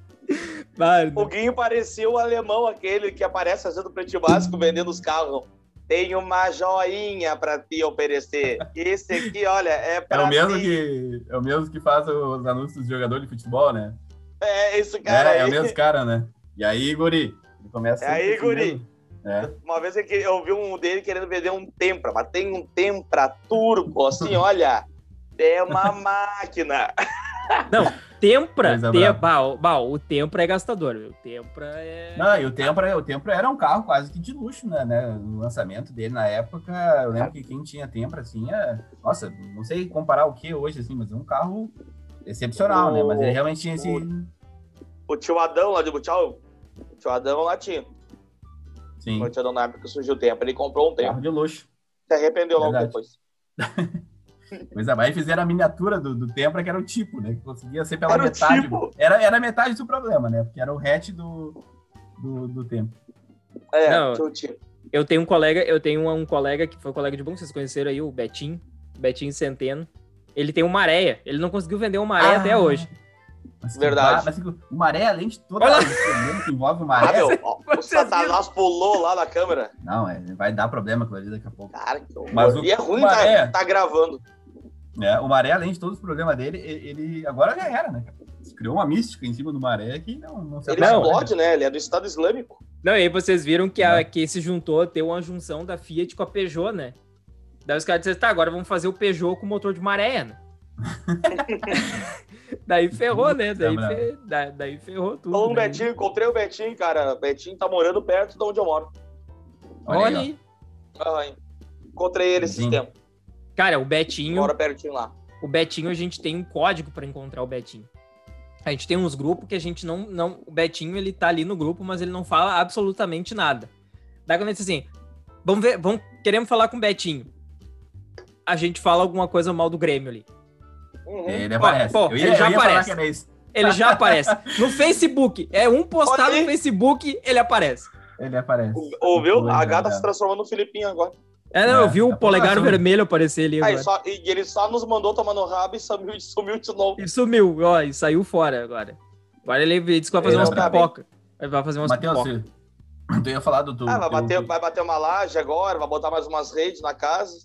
O Guinho parecia o alemão aquele que aparece fazendo preto básico vendendo os carros. Tem uma joinha para te oferecer. Esse aqui, olha, é para é o mesmo que É o mesmo que faz os anúncios do jogador de futebol, né? É, esse cara é, aí. É o mesmo cara, né? E aí, guri? Ele começa. E aí, guri? Mesmo. É. Uma vez eu que- eu vi um dele querendo vender um Tempra, mas tem um Tempra Turbo, assim, olha. É uma máquina. Tempra, Coisa tem, bah, o- bah, o Tempra é gastador? O Tempra é. Não, e o Tempra, o Tempra era um carro quase que de luxo, né? né? No lançamento dele na época, eu lembro que quem tinha Tempra, assim, é... Nossa, não sei comparar o que hoje, assim, mas é um carro excepcional, né? Mas ele realmente tinha esse... O tio Adão lá de Butial, o tio Adão lá tinha. Sim, O tio Adão na época que surgiu o Tempra, ele comprou um Tempra. carro de luxo. Se arrependeu logo Verdade. depois. Pois é, mas aí fizeram a miniatura do, do Tempra, que era o tipo, né? Que conseguia ser pela Era metade. tipo. Era, era metade do problema, né? Porque era o hatch do, do, do Tempra. É, Não. tio tio. Eu tenho um colega, eu tenho um colega que foi colega de bom, vocês conheceram aí, o Betinho, Betinho Centeno. Ele tem um Maréia. Ele não conseguiu vender um Maréia Ah, até hoje. Mas que Verdade. ba- Mas que o Maré, além de o problema que envolve o Ah, Maré... meu, ó, o Vocês Satanás pulou lá na câmera. Não, é, vai dar problema aquilo ali daqui a pouco. Cara, que horror. Mas o- E é ruim o tá, Maré- tá gravando. né? O Maré, além de todos os problemas dele, ele agora já era, né? Criou uma mística em cima do Maré que não, não se Ele apaga, né? explode, né? Ele é do Estado Islâmico. Não, e aí vocês viram que, a, É. que se juntou, deu uma junção da Fiat com a Peugeot, né? Daí os caras disseram, tá, agora vamos fazer o Peugeot com motor de maré, né? daí ferrou, né? Daí, fe- da- daí ferrou tudo. Falando do né? Betinho, encontrei o Betinho, cara. O Betinho tá morando perto de onde eu moro. Olha aí. Ah, encontrei ele esses tempos. Cara, o Betinho, Mora pertinho lá. o Betinho, a gente tem um código pra encontrar o Betinho. A gente tem uns grupos que a gente não, não. O Betinho, ele tá ali no grupo, mas ele não fala absolutamente nada. Daí quando ele diz assim: vamos ver, vamos, queremos falar com o Betinho. A gente fala alguma coisa mal do Grêmio ali. Uhum. Ele aparece. pô, eu ia, ele já eu ia falar aparece. que era isso. Ele já aparece. No Facebook. É um aí. no Facebook, ele aparece. Ele aparece. Ouviu? A gata né? se transformou no Filipinho agora. É, não, eu É, vi o tá polegar passando. vermelho aparecer ali Aí, agora. só, e ele só nos mandou tomar no rabo e sumiu, sumiu de novo. E sumiu, ó, e saiu fora agora. Agora ele disse que vai fazer Ele umas tá pipoca. Ele vai fazer umas Matheus, pipoca. tu ia falar do. Ah, vai teu- bater, vai bater uma laje agora, vai botar mais umas redes na casa.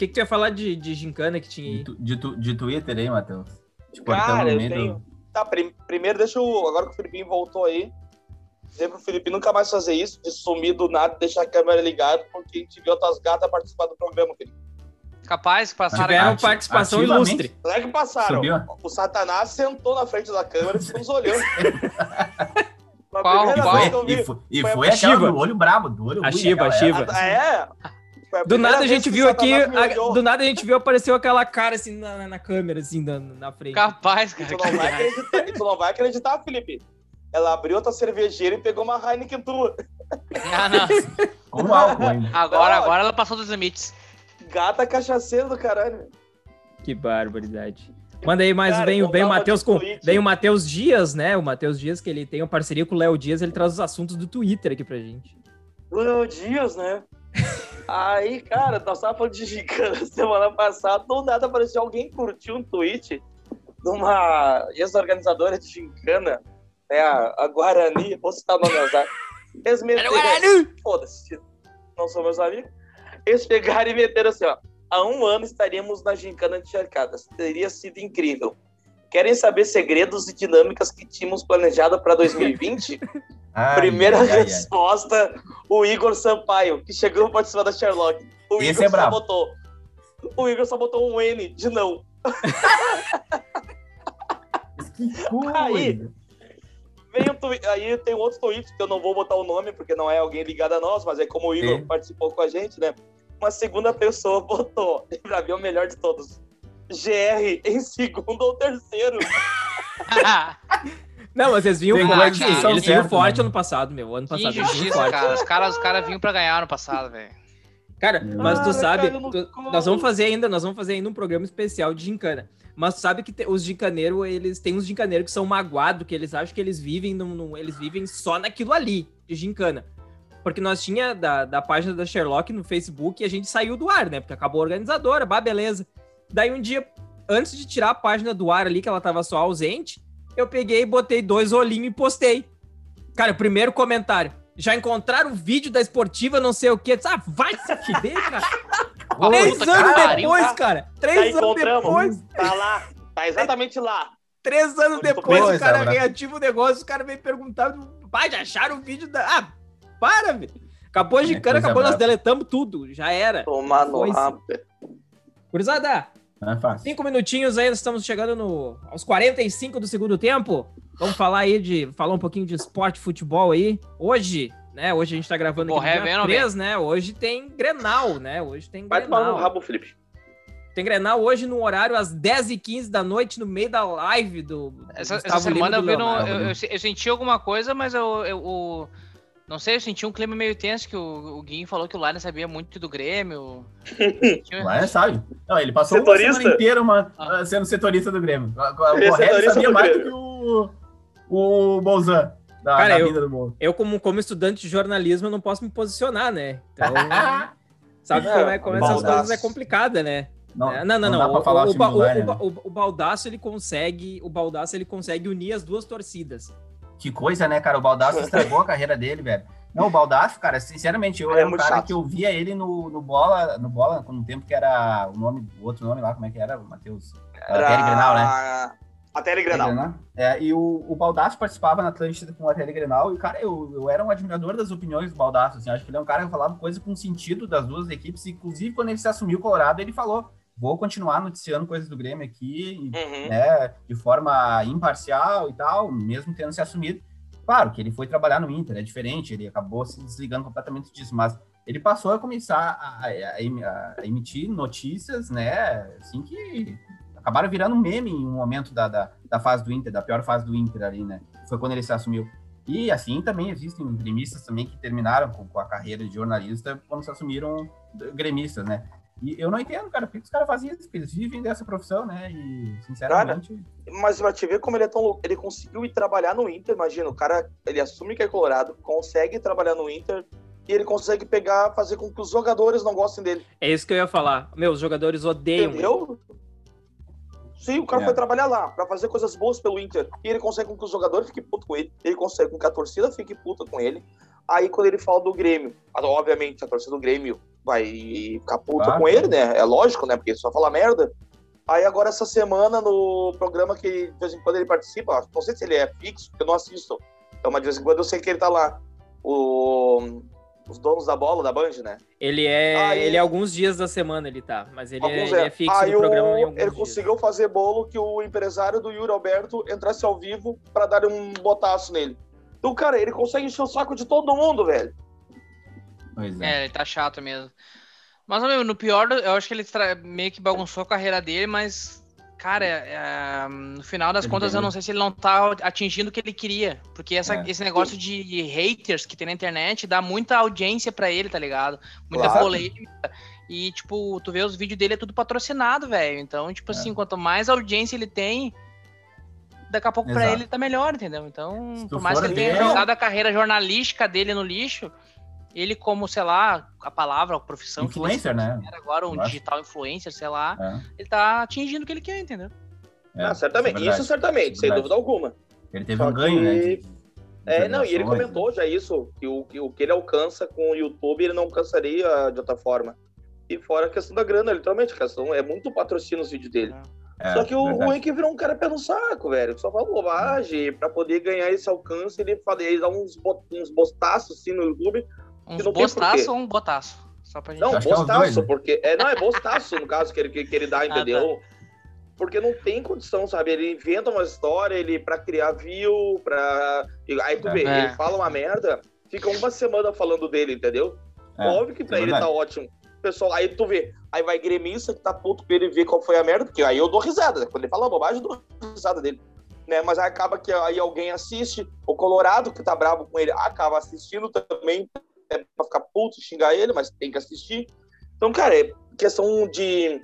O que, que tu ia falar de, de gincana que tinha de, aí? tu- de, tu- de Twitter aí, Matheus. Te cortando Cara, eu tenho. Tá, prim- primeiro deixa eu. Agora que o Filipinho voltou aí. Dizer pro Felipe nunca mais fazer isso, de sumir do nada, deixar a câmera ligada, porque a gente viu outras gatas participar do programa, Felipe. Capaz que passaram Tiveram participação ativamente. ilustre. Não é que passaram. Subiu? O Satanás sentou na frente da câmera e ficou nos olhando. Na Qual- qual? E foi, e foi, foi a Shiva. do olho brabo, do olho A ruim, Shiva, a Shiva. Ah, é? Foi a Do nada a gente viu aqui, a- do nada a gente viu apareceu aquela cara assim na, na- câmera, assim, na, na frente. Capaz, cara. tu não vai acreditar, tu não vai acreditar, Felipe. Ela abriu outra cervejeira e pegou uma Heineken tua. Ah, não. Com álcool ainda. Agora, Não. agora ela passou dos limites. Gata cachaceira do caralho. Que barbaridade. Manda aí mais, vem, vem o Matheus com. Vem o Matheus Dias, né? O Matheus Dias, que ele tem uma parceria com o Léo Dias, ele traz os assuntos do Twitter aqui pra gente. Léo Dias, né? Aí, cara, nós tava falando de gincana semana passada, do nada apareceu alguém curtiu um tweet de uma ex-organizadora de gincana, né, a, Guarani, vou citar o nome azar. Eles meteram, foda-se, não são meus amigos. Eles pegaram e meteram assim, ó, há um ano estaríamos na gincana de arcadas, teria sido incrível. Querem saber segredos e dinâmicas que tínhamos planejado para 2020? Ai, Primeira ai, ai, ai. resposta, o Igor Sampaio, que chegou a participar da Sherlock. O Esse Igor é só botou. O Igor só botou um N de não. Que coisa. Aí. Vem um twi- aí tem outro tweet que eu não vou botar o nome, porque não é alguém ligado a nós, mas é como o Igor Sim. participou com a gente, né? Uma segunda pessoa botou, e pra mim é o melhor de todos. GR em segundo ou terceiro. Não, mas vocês vinham Tem forte. que Eles vinham forte né? ano passado, meu. Ano que passado eles vinham forte. cara. Os caras os cara vinham pra ganhar no passado, velho. Cara, mas tu Cara, sabe, no tu- nós vamos fazer ainda, nós vamos fazer ainda um programa especial de gincana. Mas tu sabe que te- os gincaneiros, eles têm uns gincaneiros que são magoados, que eles acham que eles vivem num, num- eles vivem só naquilo ali, de gincana. Porque nós tinha da, da página da Sherlock no Facebook e a gente saiu do ar, né? Porque acabou a organizadora, bah, beleza. Daí um dia, antes de tirar a página do ar ali, que ela tava só ausente, eu peguei, botei dois olhinhos e postei. Cara, primeiro comentário. Já encontraram o vídeo da esportiva, não sei o quê. Ah, vai se fuder, cara. Três Puta anos pariu, depois, tá? cara. Três anos encontramos. depois. Tá lá. Tá exatamente lá. Três anos Muito depois, bem, o cara Sabra. reativa o negócio, o cara vem perguntar. Pai, já acharam o vídeo da. Ah, para, velho. Acabou a gincana, acabou, nós brava. deletamos tudo. Já era. Tomar no rabo. Gurizada, Não é fácil. cinco minutinhos aí, nós estamos chegando no, aos 45 do segundo tempo. Vamos falar aí de. Falar um pouquinho de esporte, futebol aí. Hoje, né? Hoje a gente tá gravando aqui no Morré, dia vem ou não 3, né? Hoje tem Grenal, né? Hoje tem Vai tomar no Grenal. rabo, Felipe. Tem Grenal hoje no horário às 10h15 da noite, no meio da live do. do Essa, semana eu, vi no- eu, eu, eu senti alguma coisa, mas eu, eu, o- não sei, eu senti um clima meio tenso que o, o Guinho falou que o Lion sabia muito do Grêmio. É sabe. Não, ele passou Setorista? uma semana inteira uma- Ah. sendo setorista do Grêmio. O é Borrelli setorista sabia do mais do que o, o Bolzan da, Cara, da eu-. Eu, como, como estudante de jornalismo, eu não posso me posicionar, né? Então. sabe É, como, é, como essas coisas é complicada, né? Não, É, não, não, não. pra O, o, o, o, o, né? o, o Baldaço ele consegue, o Baldaço ele consegue unir as duas torcidas. Que coisa, né, cara? O Baldaço estragou a carreira dele, velho. Não, o Baldaço, cara, sinceramente, eu Ele é era um cara chato. que eu via ele no, no Bola, no Bola, com um tempo que era o nome, o outro nome lá, como é que era, Matheus? Era Tele Grenal, né? A Tele Grenal. É, e o, o Baldasso participava na Atlântida com a Tele Grenal, e, cara, eu, eu era um admirador das opiniões do Baldasso, assim, acho que ele é um cara que falava coisa com sentido das duas equipes, inclusive quando ele se assumiu Colorado, ele falou, vou continuar noticiando coisas do Grêmio aqui, Uhum. né, de forma imparcial e tal, mesmo tendo se assumido. Claro que ele foi trabalhar no Inter, é diferente, ele acabou se desligando completamente disso, mas ele passou a começar a, a- a emitir notícias, né, assim que acabaram virando meme em um momento da, da, da fase do Inter, da pior fase do Inter ali, né, foi quando ele se assumiu. E assim também existem gremistas também que terminaram com, com a carreira de jornalista quando se assumiram gremistas, né. E eu não entendo, cara, por que que os caras fazem isso? Porque eles vivem dessa profissão, né? E, sinceramente. Mas pra te ver como ele é tão louco. Ele conseguiu ir trabalhar no Inter, imagina. O cara, ele assume que é colorado, consegue trabalhar no Inter e ele consegue pegar, fazer com que os jogadores não gostem dele. É isso que eu ia falar. Meu, os jogadores odeiam. ele. Entendeu? Sim, o cara É. foi trabalhar lá pra fazer coisas boas pelo Inter. E ele consegue com que os jogadores fiquem putos com ele. Ele consegue com que a torcida fique puta com ele. Aí quando ele fala do Grêmio, obviamente a torcida do Grêmio vai ficar puta Claro. com ele, né? É lógico, né? Porque ele só fala merda. Aí agora essa semana no programa que de vez em quando ele participa, não sei se ele é fixo, porque eu não assisto. Então, mas de vez em quando eu sei que ele tá lá. O- os donos da bola da Band, né? Ele é, Aí- ele é alguns dias da semana, ele tá. Mas ele, é, ele é. é fixo Aí no programa o- alguns ele dias. conseguiu fazer bolo que o empresário do Yuri Alberto entrasse ao vivo pra dar um botaço nele. Então, cara, ele consegue encher o saco de todo mundo, velho. Pois é. É, ele tá chato mesmo. Mas, meu, no pior, eu acho que ele tra- meio que bagunçou a carreira dele, mas, cara, é, no final das Ele contas, eu não sei se ele não tá atingindo o que ele queria. Porque essa- É. esse negócio de haters que tem na internet dá muita audiência pra ele, tá ligado? Muita Claro. polêmica. E, tipo, tu vê os vídeos dele, é tudo patrocinado, velho. Então, tipo É. assim, quanto mais audiência ele tem, daqui a pouco pra Exato. ele tá melhor, entendeu? Então, por mais que ele tenha jogado a carreira jornalística dele no lixo, ele como, sei lá, a palavra, a profissão que ele Influencer, né? agora, um Eu acho. digital influencer, sei lá, É, ele tá atingindo o que ele quer, entendeu? é, ah, certamente. é verdade. Isso certamente, sem Verdade. dúvida alguma. Ele teve Só um ganho, né? que- de- de É, não, e ele comentou já isso, que o, que o que ele alcança com o YouTube, ele não alcançaria de outra forma. E fora a questão da grana, literalmente, a questão é muito patrocínio os vídeos dele. É, Só que o verdade. ruim é que virou um cara pé no saco, velho. Só fala bobagem. Pra poder ganhar esse alcance, ele, fala, ele dá uns, bo- uns bostaços assim no YouTube. Tem bostaço ou um botaço? Só pra gente. Não, é bostaço, dois, né? porque. É, não, é bostaço, no caso, que ele, que, que ele dá, tá. entendeu? Porque não tem condição, sabe? Ele inventa uma história, ele pra criar view, pra. Aí tu vê, É. ele fala uma merda, fica uma semana falando dele, entendeu? É, Óbvio que pra é ele verdade. tá ótimo. Pessoal, aí tu vê, aí vai gremista que tá puto pra ele ver qual foi a merda, porque aí eu dou risada, né? Quando ele fala bobagem, eu dou risada dele. Né? Mas aí acaba que aí alguém assiste, o Colorado que tá bravo com ele acaba assistindo também, é pra ficar puto, xingar ele, mas tem que assistir. Então, cara, é questão de.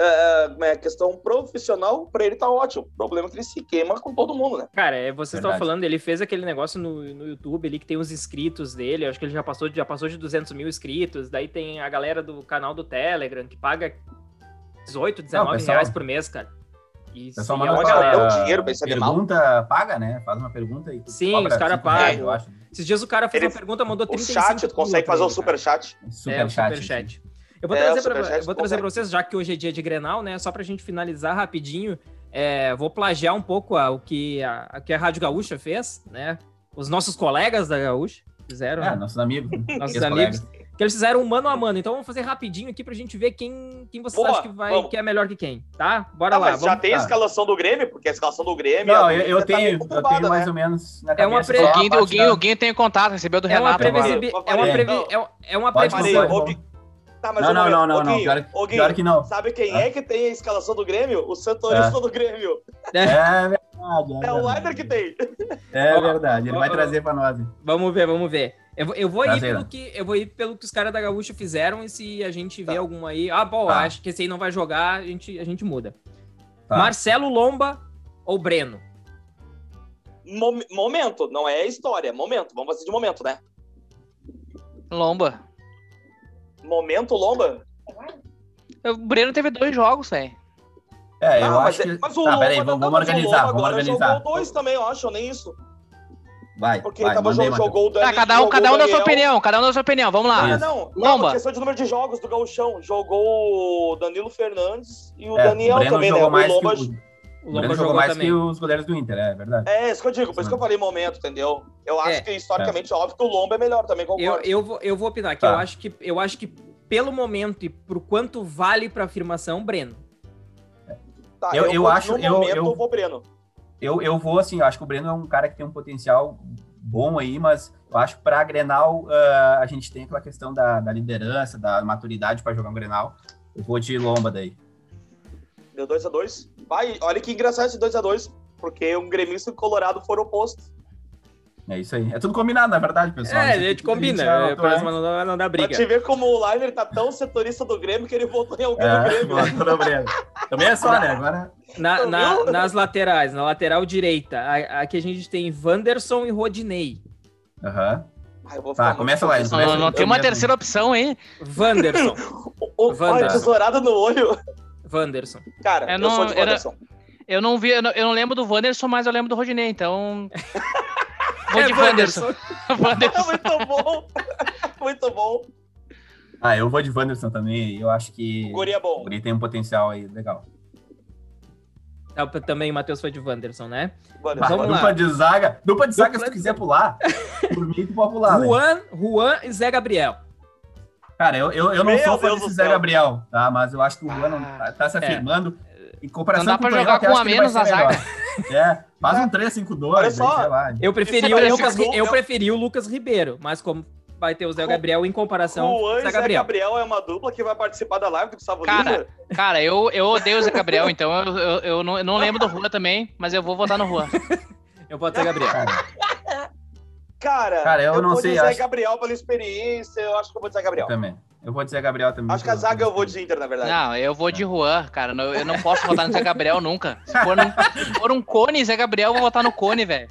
É, é, questão profissional, pra ele tá ótimo. O problema é que ele se queima com todo mundo, né? Cara, é, vocês Verdade. falando, ele fez aquele negócio no, no YouTube ali que tem os inscritos dele. Acho que ele já passou, de- já passou de 200 mil inscritos. Daí tem a galera do canal do Telegram que paga 18, 19 pessoal- reais por mês, cara. E, Pessoal, sim, é manda galera. dá um dinheiro pra receber mal. Pergunta paga, né? Faz uma pergunta e Sim, cobra os cara cinco reais, pagam. eu acho. Esses dias o cara fez Ele- uma pergunta, mandou O 35 chat, tu consegue fazer o cara. super chat. Super é, o chat. superchat. Eu vou É, trazer, o pra, superchat eu vou trazer pra vocês, já que hoje é dia de Grenal, né? Só pra gente finalizar rapidinho. é, vou plagiar um pouco a- o que a, a que a Rádio Gaúcha fez, né? Os nossos colegas da Gaúcha. Fizeram, É, né? nossos amigos. né? Nossos amigos. Que eles fizeram um mano a mano. Então vamos fazer rapidinho aqui pra gente ver quem, quem vocês Boa, acham que, vai, vamos. que é melhor que quem, tá? Bora Ah, lá. mas já tem a tá. escalação do Grêmio, porque a escalação do Grêmio. Não, a eu, eu tá tenho, meio eu tenho mais né? ou menos na É uma só pre... a o, Guinho, o, da- o Guinho tem o contato, recebeu do É uma, Renato. previsibi... Vamos é uma, previ... então. é, é uma previsão. Tá, mas Não, não, não, não, não. Pior, pior que não. Sabe quem Ah. é que tem a escalação do Grêmio? O setorista do Grêmio. É verdade. É o. Leiter que tem. É verdade, ele vai trazer pra nós. Vamos ver, vamos ver. Eu, vou- eu vou ir pelo que eu vou ir pelo que os caras da Gaúcha fizeram e se a gente vê Tá. algum aí, ah, bom, Tá. acho que esse aí não vai jogar, a gente a gente muda. Tá. Marcelo Lomba ou Breno? Mom- momento, não é história. Momento. Vamos fazer de momento, né? Lomba. Momento, Lomba. O Breno teve dois jogos, velho. É, eu Ah, mas, acho é- que. mas o Tá, Lomba peraí, vamos, tá, vamos mas organizar, Lomba vamos agora organizar. Jogou dois também, eu acho, nem isso. Vai, Porque vai, ele tava mandei, jogou o Dani, Tá, cada um, cada o um da sua opinião, cada um da sua opinião. Vamos lá. Ah, não, não, Lomba. questão de número de jogos do Gauchão. Jogou o Danilo Fernandes e o É, Daniel o Breno também, né? jogou O mais Lomba... que o, O o Lomba Breno jogou, jogou mais também. que os goleiros do Inter, é verdade. É, isso que eu digo, por isso que eu falei momento, entendeu? Eu acho É. que historicamente, óbvio que o Lomba é melhor também, Eu, concordo. eu, vou, eu vou opinar que Tá. eu acho que eu acho que pelo momento e pro quanto vale pra afirmação, Breno. Tá, eu- eu vou- acho- No eu- momento, eu- eu vou Breno. Eu, eu vou assim, eu acho que o Breno é um cara que tem um potencial bom aí, mas eu acho que pra Grenal ah, a gente tem aquela questão da, da liderança, da maturidade pra jogar um Grenal. Eu vou de Lomba daí. Deu 2x2. Vai, olha que engraçado esse 2x2, porque um gremista e o Colorado foram opostos. É isso aí. É tudo combinado, na verdade, pessoal. é, a gente combina, é, pra né? não, dar- não dá Pra briga. te ver como o Liner tá tão setorista do Grêmio que ele voltou em alguém do É, Grêmio. né? botou no Breno. Também é só, né? Agora. Na- na- nas laterais, na lateral direita, a- aqui a gente tem Wanderson e Rodinei. Aham. Ah, eu vou Tá, começa lá. Não, Começa não aí, tem uma mesmo. terceira opção, hein? Wanderson. Wanda. Olha, tesourada no olho. Wanderson. Cara, É, eu não, sou de era- Wanderson. Eu não vi, eu não, eu não lembro do Wanderson, mas eu lembro do Rodinei, então. Vou de É, Wanderson. Wanderson. Muito bom. Muito bom. Ah, eu vou de Wanderson também. Eu acho que O Guri é o bom. Guri tem um potencial aí legal. Tá, Também o Matheus foi de Wanderson, né? Wanderson. Vamos lá. dupla de zaga. Dupla de zaga, Dupla se tu de quiser pular. Por mim, tu pode pular. Juan, Juan e Zé Gabriel. Cara, eu, eu, eu não Meu sou fã Deus desse Zé céu. Gabriel, tá? Mas eu acho que o Juan não Ah, tá, tá se é. afirmando. Em comparação Não dá com pra o Tonhão, jogar com a menos na ser zaga. É, faz um 3-5-2, Olha aí, só. sei lá. Eu preferi, Esse o Lucas, o- eu preferi o Lucas Ribeiro, mas como vai ter o Zé Gabriel em comparação O com o Zé e Gabriel. Gabriel é uma dupla que vai participar da live do Gustavo Cara, Lima. Cara, eu, eu odeio o Zé Gabriel, então eu, eu, eu não, eu não lembro do Juan também, mas eu vou votar no Juan. Eu boto Zé Gabriel. Cara, Cara, Cara, eu não vou sei, Zé acho- Gabriel pela experiência, eu acho que eu vou de Zé eu Gabriel. também. Eu vou dizer Gabriel também. Acho que a zaga eu vou de Inter, na verdade. Não, eu vou de Juan, cara. Eu não posso votar no Zé Gabriel nunca. Se for, um, se for um Cone, Zé Gabriel, eu vou votar no Cone, velho.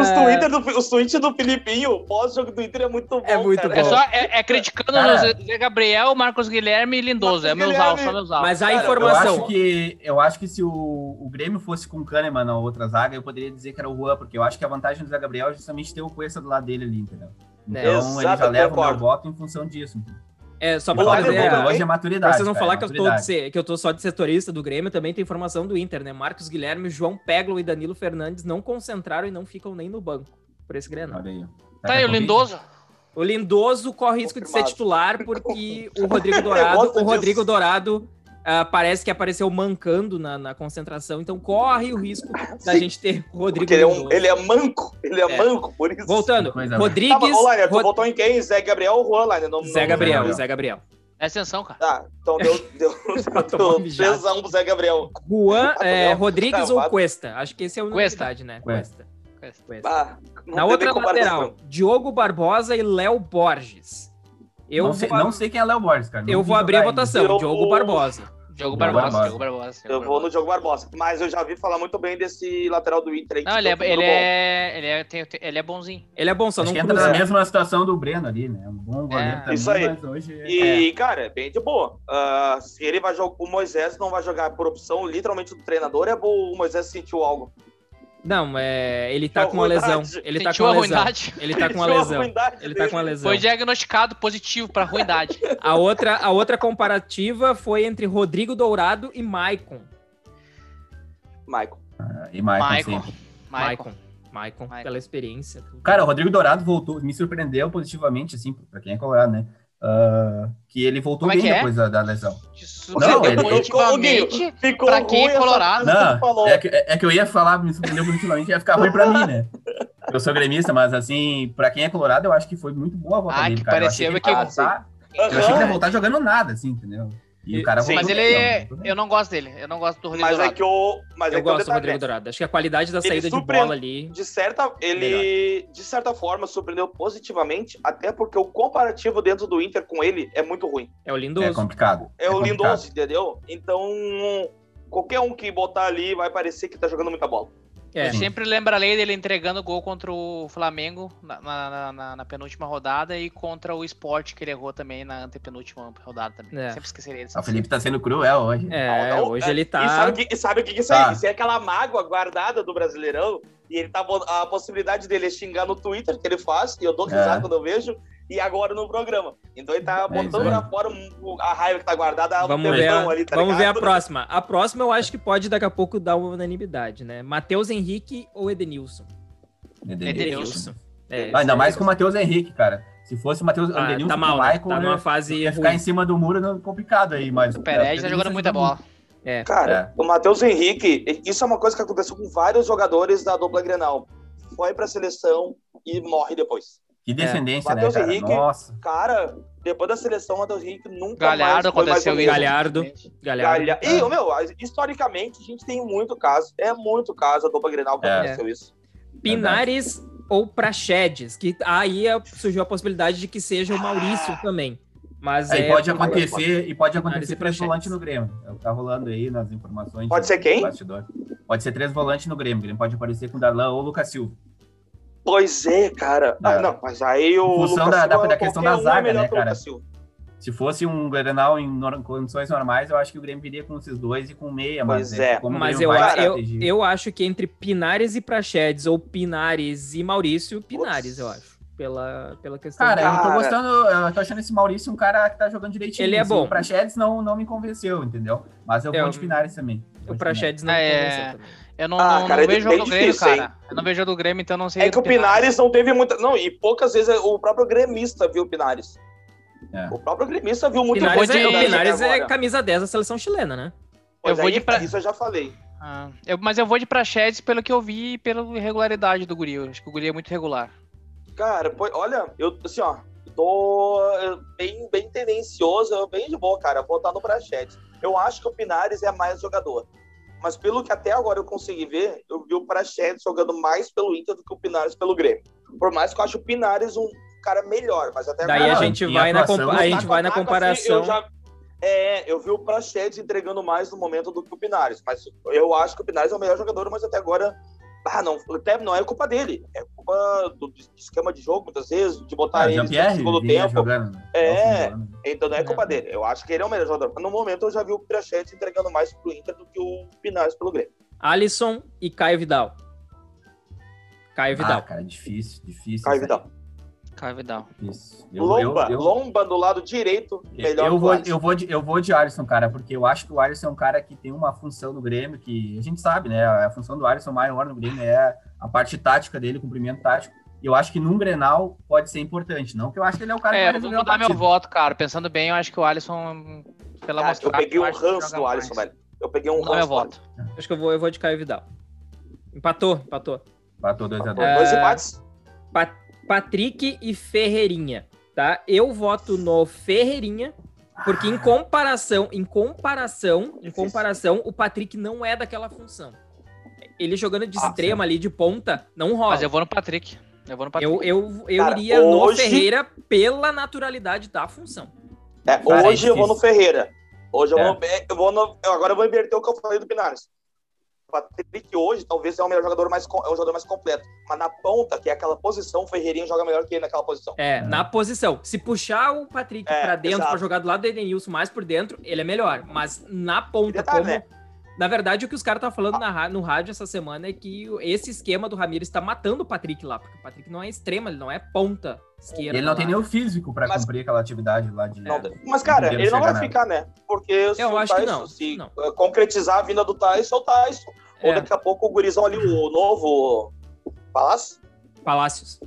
Os, É, do, os tweets do Filipinho, o pós-jogo do Inter é muito bom. É muito cara. É bom. só é, é criticando Cara. o Zé Gabriel, Marcos Guilherme e Lindoso. É Marcos meus alvos, só meus alvos. Mas a Cara, eu Eu informação. acho, que, eu acho que se o, o Grêmio fosse com o Kahneman na outra zaga, eu poderia dizer que era o Juan, porque eu acho que a vantagem do Zé Gabriel é justamente ter o Cuesta do lado dele ali, entendeu? É, Então exato, ele já leva o meu voto em função disso. É, só pra a- também? Hoje é maturidade. Pra vocês não cara, falar é que eu, tô de que eu tô só de setorista do Grêmio, também tem informação do Inter, né? Marcos Guilherme, João Peglo e Danilo Fernandes não concentraram e não ficam nem no banco por esse Grenal. Olha aí. Tá aí, o? Lindoso. O Lindoso corre risco de ser Confirmado. titular porque o Rodrigo Dourado, o. Rodrigo Dourado ah, parece que apareceu mancando na, na concentração, então corre o risco da gente ter Rodrigo ele é, um- ele é manco, ele é, É. manco, por isso. Voltando, Coisa Rodrigues, Tá, tu Rod- votou em quem? Zé Gabriel ou Juan, Liner? Não, Zé Gabriel. Zé Gabriel. Presta atenção, cara. Tá, então deu, deu, um deu mijado. 3x1 pro Zé Gabriel. Juan, é, Rodrigues ou travado. Cuesta? Acho que esse é o Cuesta. né? Cuesta. Cuesta. Ah, não Na outra lateral, Diogo Barbosa e Léo Borges. Eu não, vou, sei, não sei quem é Léo Borges, cara. Não eu vou abrir a votação. Eu- Diogo Barbosa. Diogo Barbosa, Barbosa. Diogo Barbosa. Diogo Eu vou no. Diogo Barbosa. Mas eu já vi falar muito bem desse lateral do Inter aí. Não, que ele é, tá ele é, ele é, tem- tem- ele é bonzinho. Ele é bom, só Acho não que entra na mesma situação do Breno ali, né? Um bom goleiro É. também, Isso aí. mas hoje... é- E, cara, é bem de boa. Ah, se ele vai jogar. O Moisés não vai jogar por opção, literalmente, do treinador, é bom o Moisés sentiu algo. Não, é, ele tá com uma a lesão. Ele tá com a uma lesão. Ele tá com uma lesão. Ele tá com uma lesão. Foi diagnosticado positivo pra ruindade. A outra, a outra comparativa foi entre Rodrigo Dourado e Maicon. E Maicon Maicon. sempre. Maicon. Maicon, Maicon. pela experiência. Cara, o Rodrigo Dourado voltou, me surpreendeu positivamente, assim, pra quem é colorado, né? Ah, que ele voltou Como é bem que é? depois da, da lesão. Isso Não, ele- positivamente. Ficou pra quem é colorado. que Não, falou. é que, é que eu ia falar, me surpreendeu positivamente, ia ficar ruim pra mim, né? Eu sou gremista, mas assim, pra quem é colorado, eu acho que foi muito boa a volta Ah, dele, que cara. Eu achei ele que- ia voltar, eu achei que ele ia voltar jogando nada, assim, entendeu? E, E- o cara sim. Mas ele. é-. Eu não gosto dele. Eu não gosto do Rodrigo Mas é Dourado. que o. Mas Eu é que o gosto do Rodrigo né? Dourado. Acho que a qualidade da Ele saída de surpreende- bola ali. De certa, ele de certa forma surpreendeu positivamente, até porque o comparativo dentro do Inter com ele é muito ruim. É o É lindoso. complicado. É, o complicado. Lindoso, entendeu? Então, qualquer um que botar ali vai parecer que tá jogando muita bola. É. Eu sempre lembrarei dele entregando gol contra o Flamengo na, na- na- na penúltima rodada e contra o Sport, que ele errou também na antepenúltima rodada também. É. Sempre esqueceria disso. Ah, O Felipe tá sendo cruel hoje. É, Não, hoje é, ele E tá. sabe o que, e sabe o que que é isso aí? Tá. Isso é aquela mágoa guardada do Brasileirão. E ele tá a possibilidade dele é xingar no Twitter, que ele faz, e eu dou risada É. quando eu vejo, e agora no programa. Então ele tá É botando pra fora a raiva que tá guardada. Vamos ver, a, ali, tá vamos ver a próxima. A próxima eu acho que pode daqui a pouco dar uma unanimidade, né? Matheus Henrique ou Edenilson? Edenilson. É, Ah, ainda mais com o Matheus Henrique, cara. Se fosse o Matheus Ah, Edenilson tá mal, né? Maicon, Tá né, numa fase ia ficar ruim. em cima do muro não, complicado aí, mas... O Pereira tá Edenilson jogando muita jogou bola. É. Cara, o Matheus Henrique, isso é uma coisa que aconteceu com vários jogadores da dupla Grenal. Foi pra seleção e morre depois. Que descendência, né, Matheus cara? Henrique- Nossa. Cara, depois da seleção, o Matheus Henrique nunca Galhardo mais mais aconteceu o isso. Galhardo. Galhardo. Galha... E, meu, historicamente, a gente tem muito caso. É muito caso a dupla Grenal que É. aconteceu isso. Pinares ou Praxedes, que aí é- surgiu a possibilidade de que seja o Maurício também. Mas Aí é, pode acontecer, e pode acontecer três volantes no Grêmio. É tá rolando aí nas informações. Pode ser quem? bastidor. Pode ser três volantes no Grêmio. O Grêmio pode aparecer com o Darlan ou o Lucas Silva. Pois é, cara. É. Ah, não, mas aí o. Em função Lucas da- da- Silva, da questão qualquer da um zaga, é melhor né, cara? Se fosse um Grenal em condições normais, eu acho que o Grêmio viria com esses dois e com meia. Pois mas é. como o Mas eu, eu, eu acho que entre Pinares e Praxedes, ou Pinares e Maurício, Pinares, Putz. eu acho. Pela, pela questão Cara, do- eu tô Cara. gostando, eu tô achando esse Maurício um cara que tá jogando direitinho. Ele é assim. bom. O Praxedes não, não me convenceu, entendeu? Mas eu É, vou de Pinares também. O de Praxedes não me É, convenceu também. Eu não, Ah, não- cara, não é vejo bem jogo do Grêmio, difícil, cara. Eu não vejo jogo do Grêmio, então não sei. É que o Pinares não teve muita. Não, e poucas vezes o próprio gremista viu o Pinares. É. O próprio gremista viu muito Pinares, vou é, de- o Pinares é camisa 10 da seleção chilena, né? Pois Eu vou aí, de pra- Isso eu já falei. Ah, eu- mas eu vou de Praxedes pelo que eu vi e pela irregularidade do Guri. Eu acho que o Guri é muito regular. Cara, pô, olha, eu assim, ó, tô eh, bem, bem tendencioso, bem de boa, cara, vou votar no Prachetes. Eu acho que o Pinares é mais jogador. Mas pelo que até agora eu consegui ver, eu vi o Prachetes jogando mais pelo Inter do que o Pinares pelo Grêmio. Por mais que eu acho o Pinares um cara melhor, mas até Daí agora... a gente em vai na, compa- a gente vai na comparação. assim, eu já- é, eu vi o Prachetes entregando mais no momento do que o Pinares, mas eu acho que o Pinares é o melhor jogador, mas até agora, ah, não, até não é culpa dele, é culpa do esquema de jogo, muitas vezes, de botar Ah, ele no segundo tempo, jogando. né? É. Ano. então não é culpa É. dele. Eu acho que ele é o melhor jogador. Mas no momento eu já vi o Prachetes entregando mais pro Inter do que o Pinares pelo Grêmio. Alisson e Caio Vidal. Caio Vidal. Ah, cara, difícil, difícil. Caio Vidal. Caio Vidal. Difícil. Eu- Lomba, eu- eu- Lomba do lado direito, melhor eu que vou, eu, vou de, eu vou de Alisson, cara, porque eu acho que o Alisson é um cara que tem uma função no Grêmio que a gente sabe, né? A função do Alisson maior no Grêmio é a parte tática dele, o cumprimento tático. E eu acho que num Grenal pode ser importante. Não que eu acho que ele é o cara que É, vai eu vou resolver a mudar meu voto, cara. Pensando bem, eu acho que o Alisson, pela Cara, eu peguei um que ranço do Alisson, mais. velho. Eu peguei um Vou ranço. do voto. Acho que eu vou, eu vou de Caio Vidal. Empatou, empatou. Batou 2x2. Alisson. É. Dois empates. Pa- Patrick e Ferreirinha, tá? Eu voto no Ferreirinha, porque em comparação, em comparação, em comparação, o Patrick não é daquela função. Ele jogando de Ah, extrema ali, de ponta, não rola. Mas eu vou no Patrick. Eu vou no Patrick. Eu, eu, eu Cara, iria no hoje- Ferreira pela naturalidade da função. É, Cara, hoje é eu vou no. Ferreira. Hoje eu, É. vou, eu vou no. eu agora eu vou inverter o que eu falei do Pinares. O Patrick hoje talvez é o melhor jogador mais, é o jogador mais completo. Mas na ponta, que é aquela posição, o Ferreirinha joga melhor que ele naquela posição. É, na posição. Se puxar o Patrick É, pra dentro, pra jogar do lado do Edenilson mais por dentro, ele é melhor. Mas na ponta, detalhe, como. né? Na verdade, o que os caras estavam falando na ra- no rádio essa semana é que esse esquema do Ramires tá matando o Patrick lá, porque o Patrick não é extrema, ele não é ponta esquerda. Ele não lá. tem nem o físico pra Mas- cumprir aquela atividade lá de. Não. Mas, cara, ele não vai nada. ficar, né? Porque se Eu o acho que Tyson, não, se não. eh, concretizar a vinda do Tyson, é o Tyson. Ou É. daqui a pouco o gurizão ali, o novo Palácio? Palácios.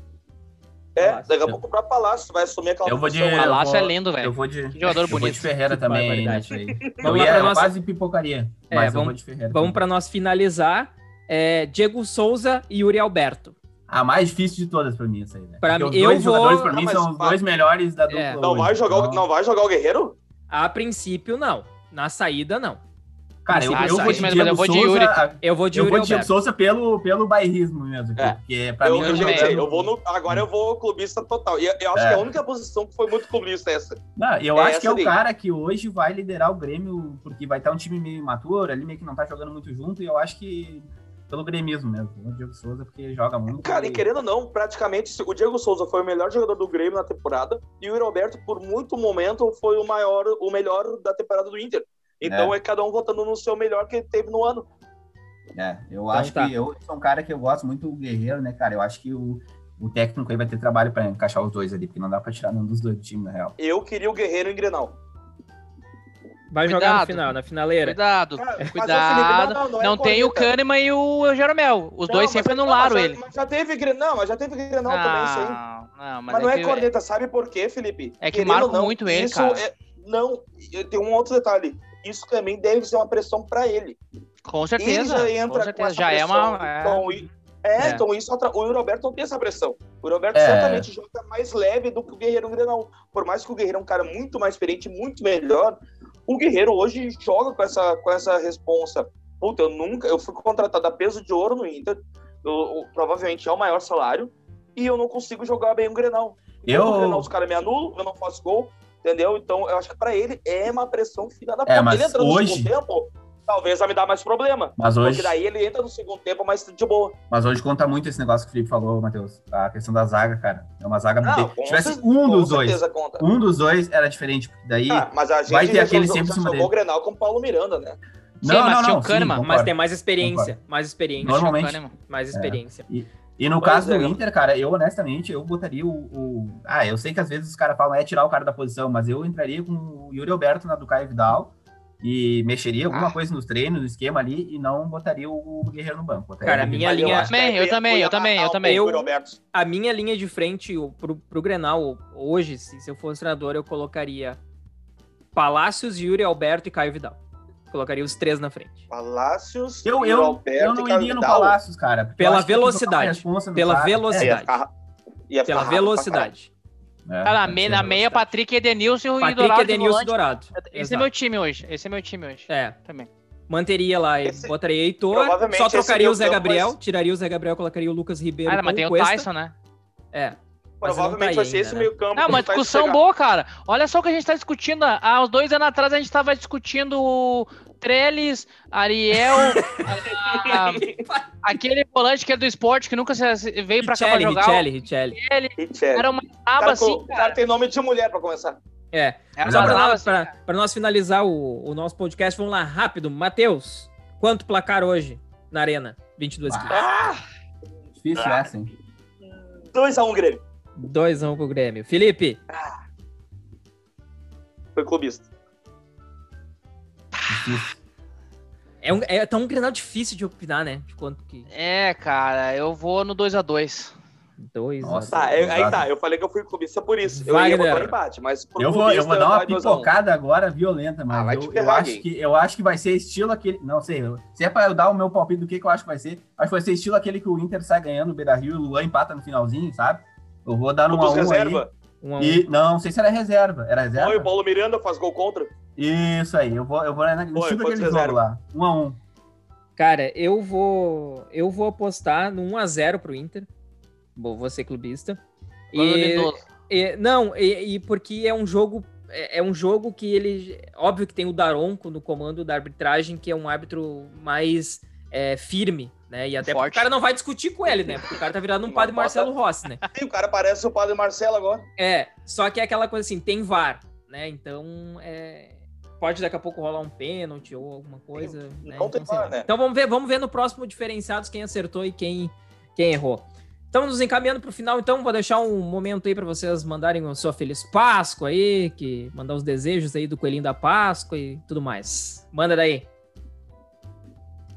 É, Palácio. daqui a pouco pra Palácio vai assumir aquela Eu vou de- eu Palácio é vou- lindo, Eu velho. vou de. Que jogador eu vou bonito. de Ferreira também. aí. Vamos Eu lá ia, pra eu nossa- quase pipocaria. É, Mas eu vamos- vou de Ferreira. Vamos para nós finalizar. É, Diego Souza e Yuri Alberto. A mais difícil de todas pra mim, essa aí, né? Pra Porque mim- os eu dois vou- jogadores, pra Não, mim, mas são os dois melhores da dupla. É. Não vai, jogar, o- Então, não vai jogar o Guerreiro? A princípio, não. Na saída, não. Cara, eu, eu vou de mas Diego eu vou de. Yuri. Eu vou de Eu Yuri vou de. Souza pelo, pelo bairrismo mesmo. É. Porque pra eu, mim. eu, gente, é- eu vou no, agora eu vou clubista total. E eu acho É. que a única posição que foi muito clubista é essa. Não, eu É acho que é o cara que hoje vai liderar o Grêmio, porque vai estar um time meio imaturo, ali meio que não tá jogando muito junto, e eu acho que pelo gremismo mesmo. O Diego Souza, porque joga muito. Cara, e querendo ou não, praticamente o Diego Souza foi o melhor jogador do Grêmio na temporada e o Yuri Alberto, por muito momento, foi o maior, o melhor da temporada do Inter. Então é, cada um votando no seu melhor que teve no ano. É, eu Então acho tá. que eu sou um cara que eu gosto muito do Guerreiro, né, cara? Eu acho que o, o técnico aí vai ter trabalho pra encaixar os dois ali, porque não dá pra tirar nenhum dos dois do time, na real. Eu queria o Guerreiro em Grenal. Vai jogar no Cuidado. final, na finaleira. Cuidado, o cuidado. Felipe, não, não, Não, não é tem o corneta. Kahneman e o Jeromel. Os Não, dois sempre não, anularam ele. Mas já teve Grenal, mas já teve Grenal também, isso aí. Não, não, Mas, mas, não é, que- corneta, sabe por quê, Felipe? É que Querendo não, muito ele, isso cara. é- não, eu tenho um outro detalhe. Isso também deve ser uma pressão pra ele. Com Ele certeza. já com entra com certeza. essa Já é pressão. uma. é- Então, e- é, É. então isso atra- o Roberto não tem essa pressão. O Roberto É. certamente joga mais leve do que o Guerreiro no Grenal. Por mais que o Guerreiro é um cara muito mais experiente, muito melhor, o Guerreiro hoje joga com essa, com essa responsa. Puta, eu nunca. Eu fui contratado a peso de ouro no Inter. eu- eu- provavelmente é o maior salário. E eu não consigo jogar bem o Grenal. Eu- No Grenal, os caras me anulam, eu não faço gol. Entendeu? Então, eu acho que pra ele é uma pressão filha da É, mas Ele entrando hoje- no segundo tempo, talvez vai me dar mais problema. Mas hoje, Porque daí ele entra no segundo tempo mais de boa. mas hoje conta muito esse negócio que o Felipe falou, Matheus. A questão da zaga, cara. É uma zaga. Não, com Se tivesse um dos dois, conta. um dos dois era diferente. porque Daí. Ah, mas a gente vai ter aquele sempre em já cima o. Grenal com o Paulo Miranda, né? Sim, mas tinha o sim, Kahneman, concordo. Mas tem mais experiência. Mais experiência. Normalmente- Kahneman. Mais experiência. E no Pois caso é. do Inter, cara, eu honestamente, eu botaria o, o- Ah, eu sei que às vezes os caras falam é tirar o cara da posição, mas eu entraria com o Yuri Alberto na do Caio Vidal e mexeria alguma Ah. coisa nos treinos, no esquema ali, e não botaria o Guerreiro no banco. Botaria Cara, a minha eu linha- acho que Também, eu também, eu também, eu o também. A minha linha de frente o- pro, pro Grenal hoje, se, se eu fosse treinador, eu colocaria Palácios, Yuri Alberto e Caio Vidal. Colocaria os três na frente. Palácios, Eu, eu, Alberto eu não e iria no. Palácios, cara. Pela velocidade. Pela cara. velocidade. É, ia ficar, Pela velocidade. É, é, Tá na, meia, na meia. Patrick, Edenilson e Patrick, Dourado. de Edenilson e. Dourado. Esse Exato. é meu time hoje. Esse é meu time hoje. É. Também. Manteria lá, e Esse- botaria Heitor, só trocaria o Zé Gabriel, vai- tiraria o Zé Gabriel, colocaria o Lucas Ribeiro Ah, mas tem o Cuesta. Tyson, né? É. Provavelmente tá vai ser esse ainda, meio campo. Que uma discussão boa, cara. Olha só o que a gente tá discutindo. Há uns dois anos atrás a gente tava discutindo o Trellis, Ariel, a- a- aquele volante que é do esporte que nunca veio pra cá pra Richelli, jogar. Richelli, Richelli. Richelli. era uma O aba cara, assim, o cara tem nome de mulher pra começar. É. Era Só uma pra nós, assim, pra, cara. pra nós finalizar o, o nosso podcast, vamos lá, rápido. Matheus, quanto placar hoje na Arena? 22 quilos. Ah, Difícil essa, hein? 2x1 Grêmio. 2x1 pro Grêmio. Felipe, Foi clubista. É, um, é tá um Grenal difícil de opinar, né? De quanto que... É, cara, eu vou no 2x2. 2 Nossa. Tá, é- aí Exato. tá. Eu falei que eu fui clubista por isso. Eu Wagner. ia botar um empate, mas Eu vou, eu vou dar uma 2 a 1. pipocada agora violenta, mas Ah, eu, eu acho que, eu acho que vai ser estilo aquele. Não sei, eu- se é pra eu dar o meu palpite do que, que eu acho que vai ser, acho que vai ser estilo aquele que o Inter sai ganhando o Beira Rio e o Luan empata no finalzinho, sabe? Eu vou dar 1x1 aí. reserva. 1 a 1. E, não, não sei se era reserva. Era reserva? Oi, o Paulo Miranda faz gol contra. Isso aí, eu vou, eu vou na, no Foi, foi daquele jogo reserva. lá. 1x1. Cara, eu vou eu vou apostar no 1 a 0 pro Inter. Vou, vou ser clubista. E, e- não, e, e porque é um jogo é, é um jogo que ele óbvio que tem o Daronco no comando da arbitragem, que é um árbitro mais é, firme, né? E até porque Forte. o cara não vai discutir com ele, né? Porque o cara tá virando um Não padre Marcelo Rossi, né? Sim, o cara parece o padre Marcelo agora. É, só que é aquela coisa assim, tem VAR, né? Então, é, pode daqui a pouco rolar um pênalti ou alguma coisa. né? não tem então, sei VAR, lá. né? Então vamos ver, vamos ver no próximo diferenciados quem acertou e quem, quem errou. Estamos nos encaminhando para o final, então vou deixar um momento aí para vocês mandarem a sua feliz Páscoa aí, que mandar os desejos aí do coelhinho da Páscoa e tudo mais. Manda daí.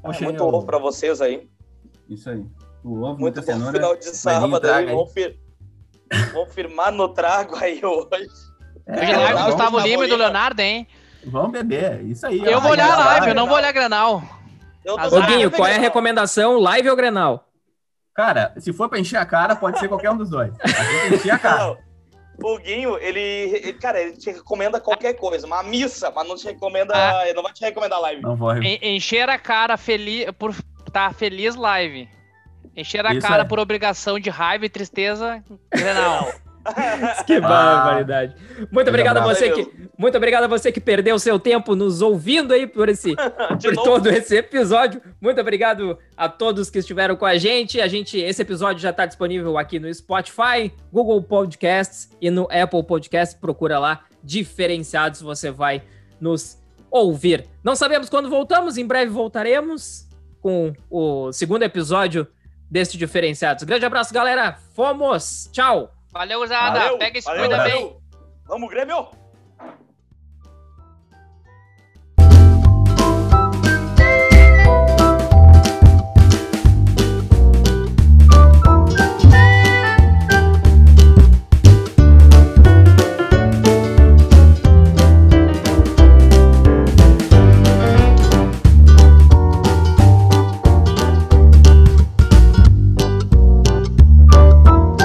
Poxa, é muito ovo pra vocês aí. Isso aí. O ovo, Muito muita bom cenoura. final de sábado aí. Vamos, fir... Vamos firmar no trago aí hoje. É, Hoje live do Gustavo Lima e do. Leonardo, hein? Vamos beber, isso aí. Eu ó. vou olhar a live, eu não Grenal. vou olhar Azar. Ô, Guinho, qual é a Grenal. recomendação? Live ou Grenal? Cara, se for pra encher a cara, pode ser qualquer um dos dois. A gente encher a cara. O Guinho, ele, ele- Cara, ele te recomenda qualquer coisa. Uma missa, mas não te recomenda. Ah. Ele não vai te recomendar live. Não vou. En- Encher a cara feliz por tá feliz live. Encher a Isso cara aí. por obrigação de raiva e tristeza, Grenal. Que Ah. barbaridade. Muito obrigado a você que, muito obrigado a você que perdeu o seu tempo nos ouvindo aí por esse por novo. todo esse episódio. Muito obrigado a todos que estiveram com a gente. A gente esse episódio já está disponível aqui no Spotify, Google Podcasts e no Apple Podcasts. Procura lá, diferenciados, você vai nos ouvir. Não sabemos quando voltamos, em breve voltaremos com o segundo episódio deste diferenciados. Grande abraço, galera. Fomos. Tchau. Valeu, usada. Valeu, Pega esse valeu, cuida valeu. bem. Vamos, Grêmio!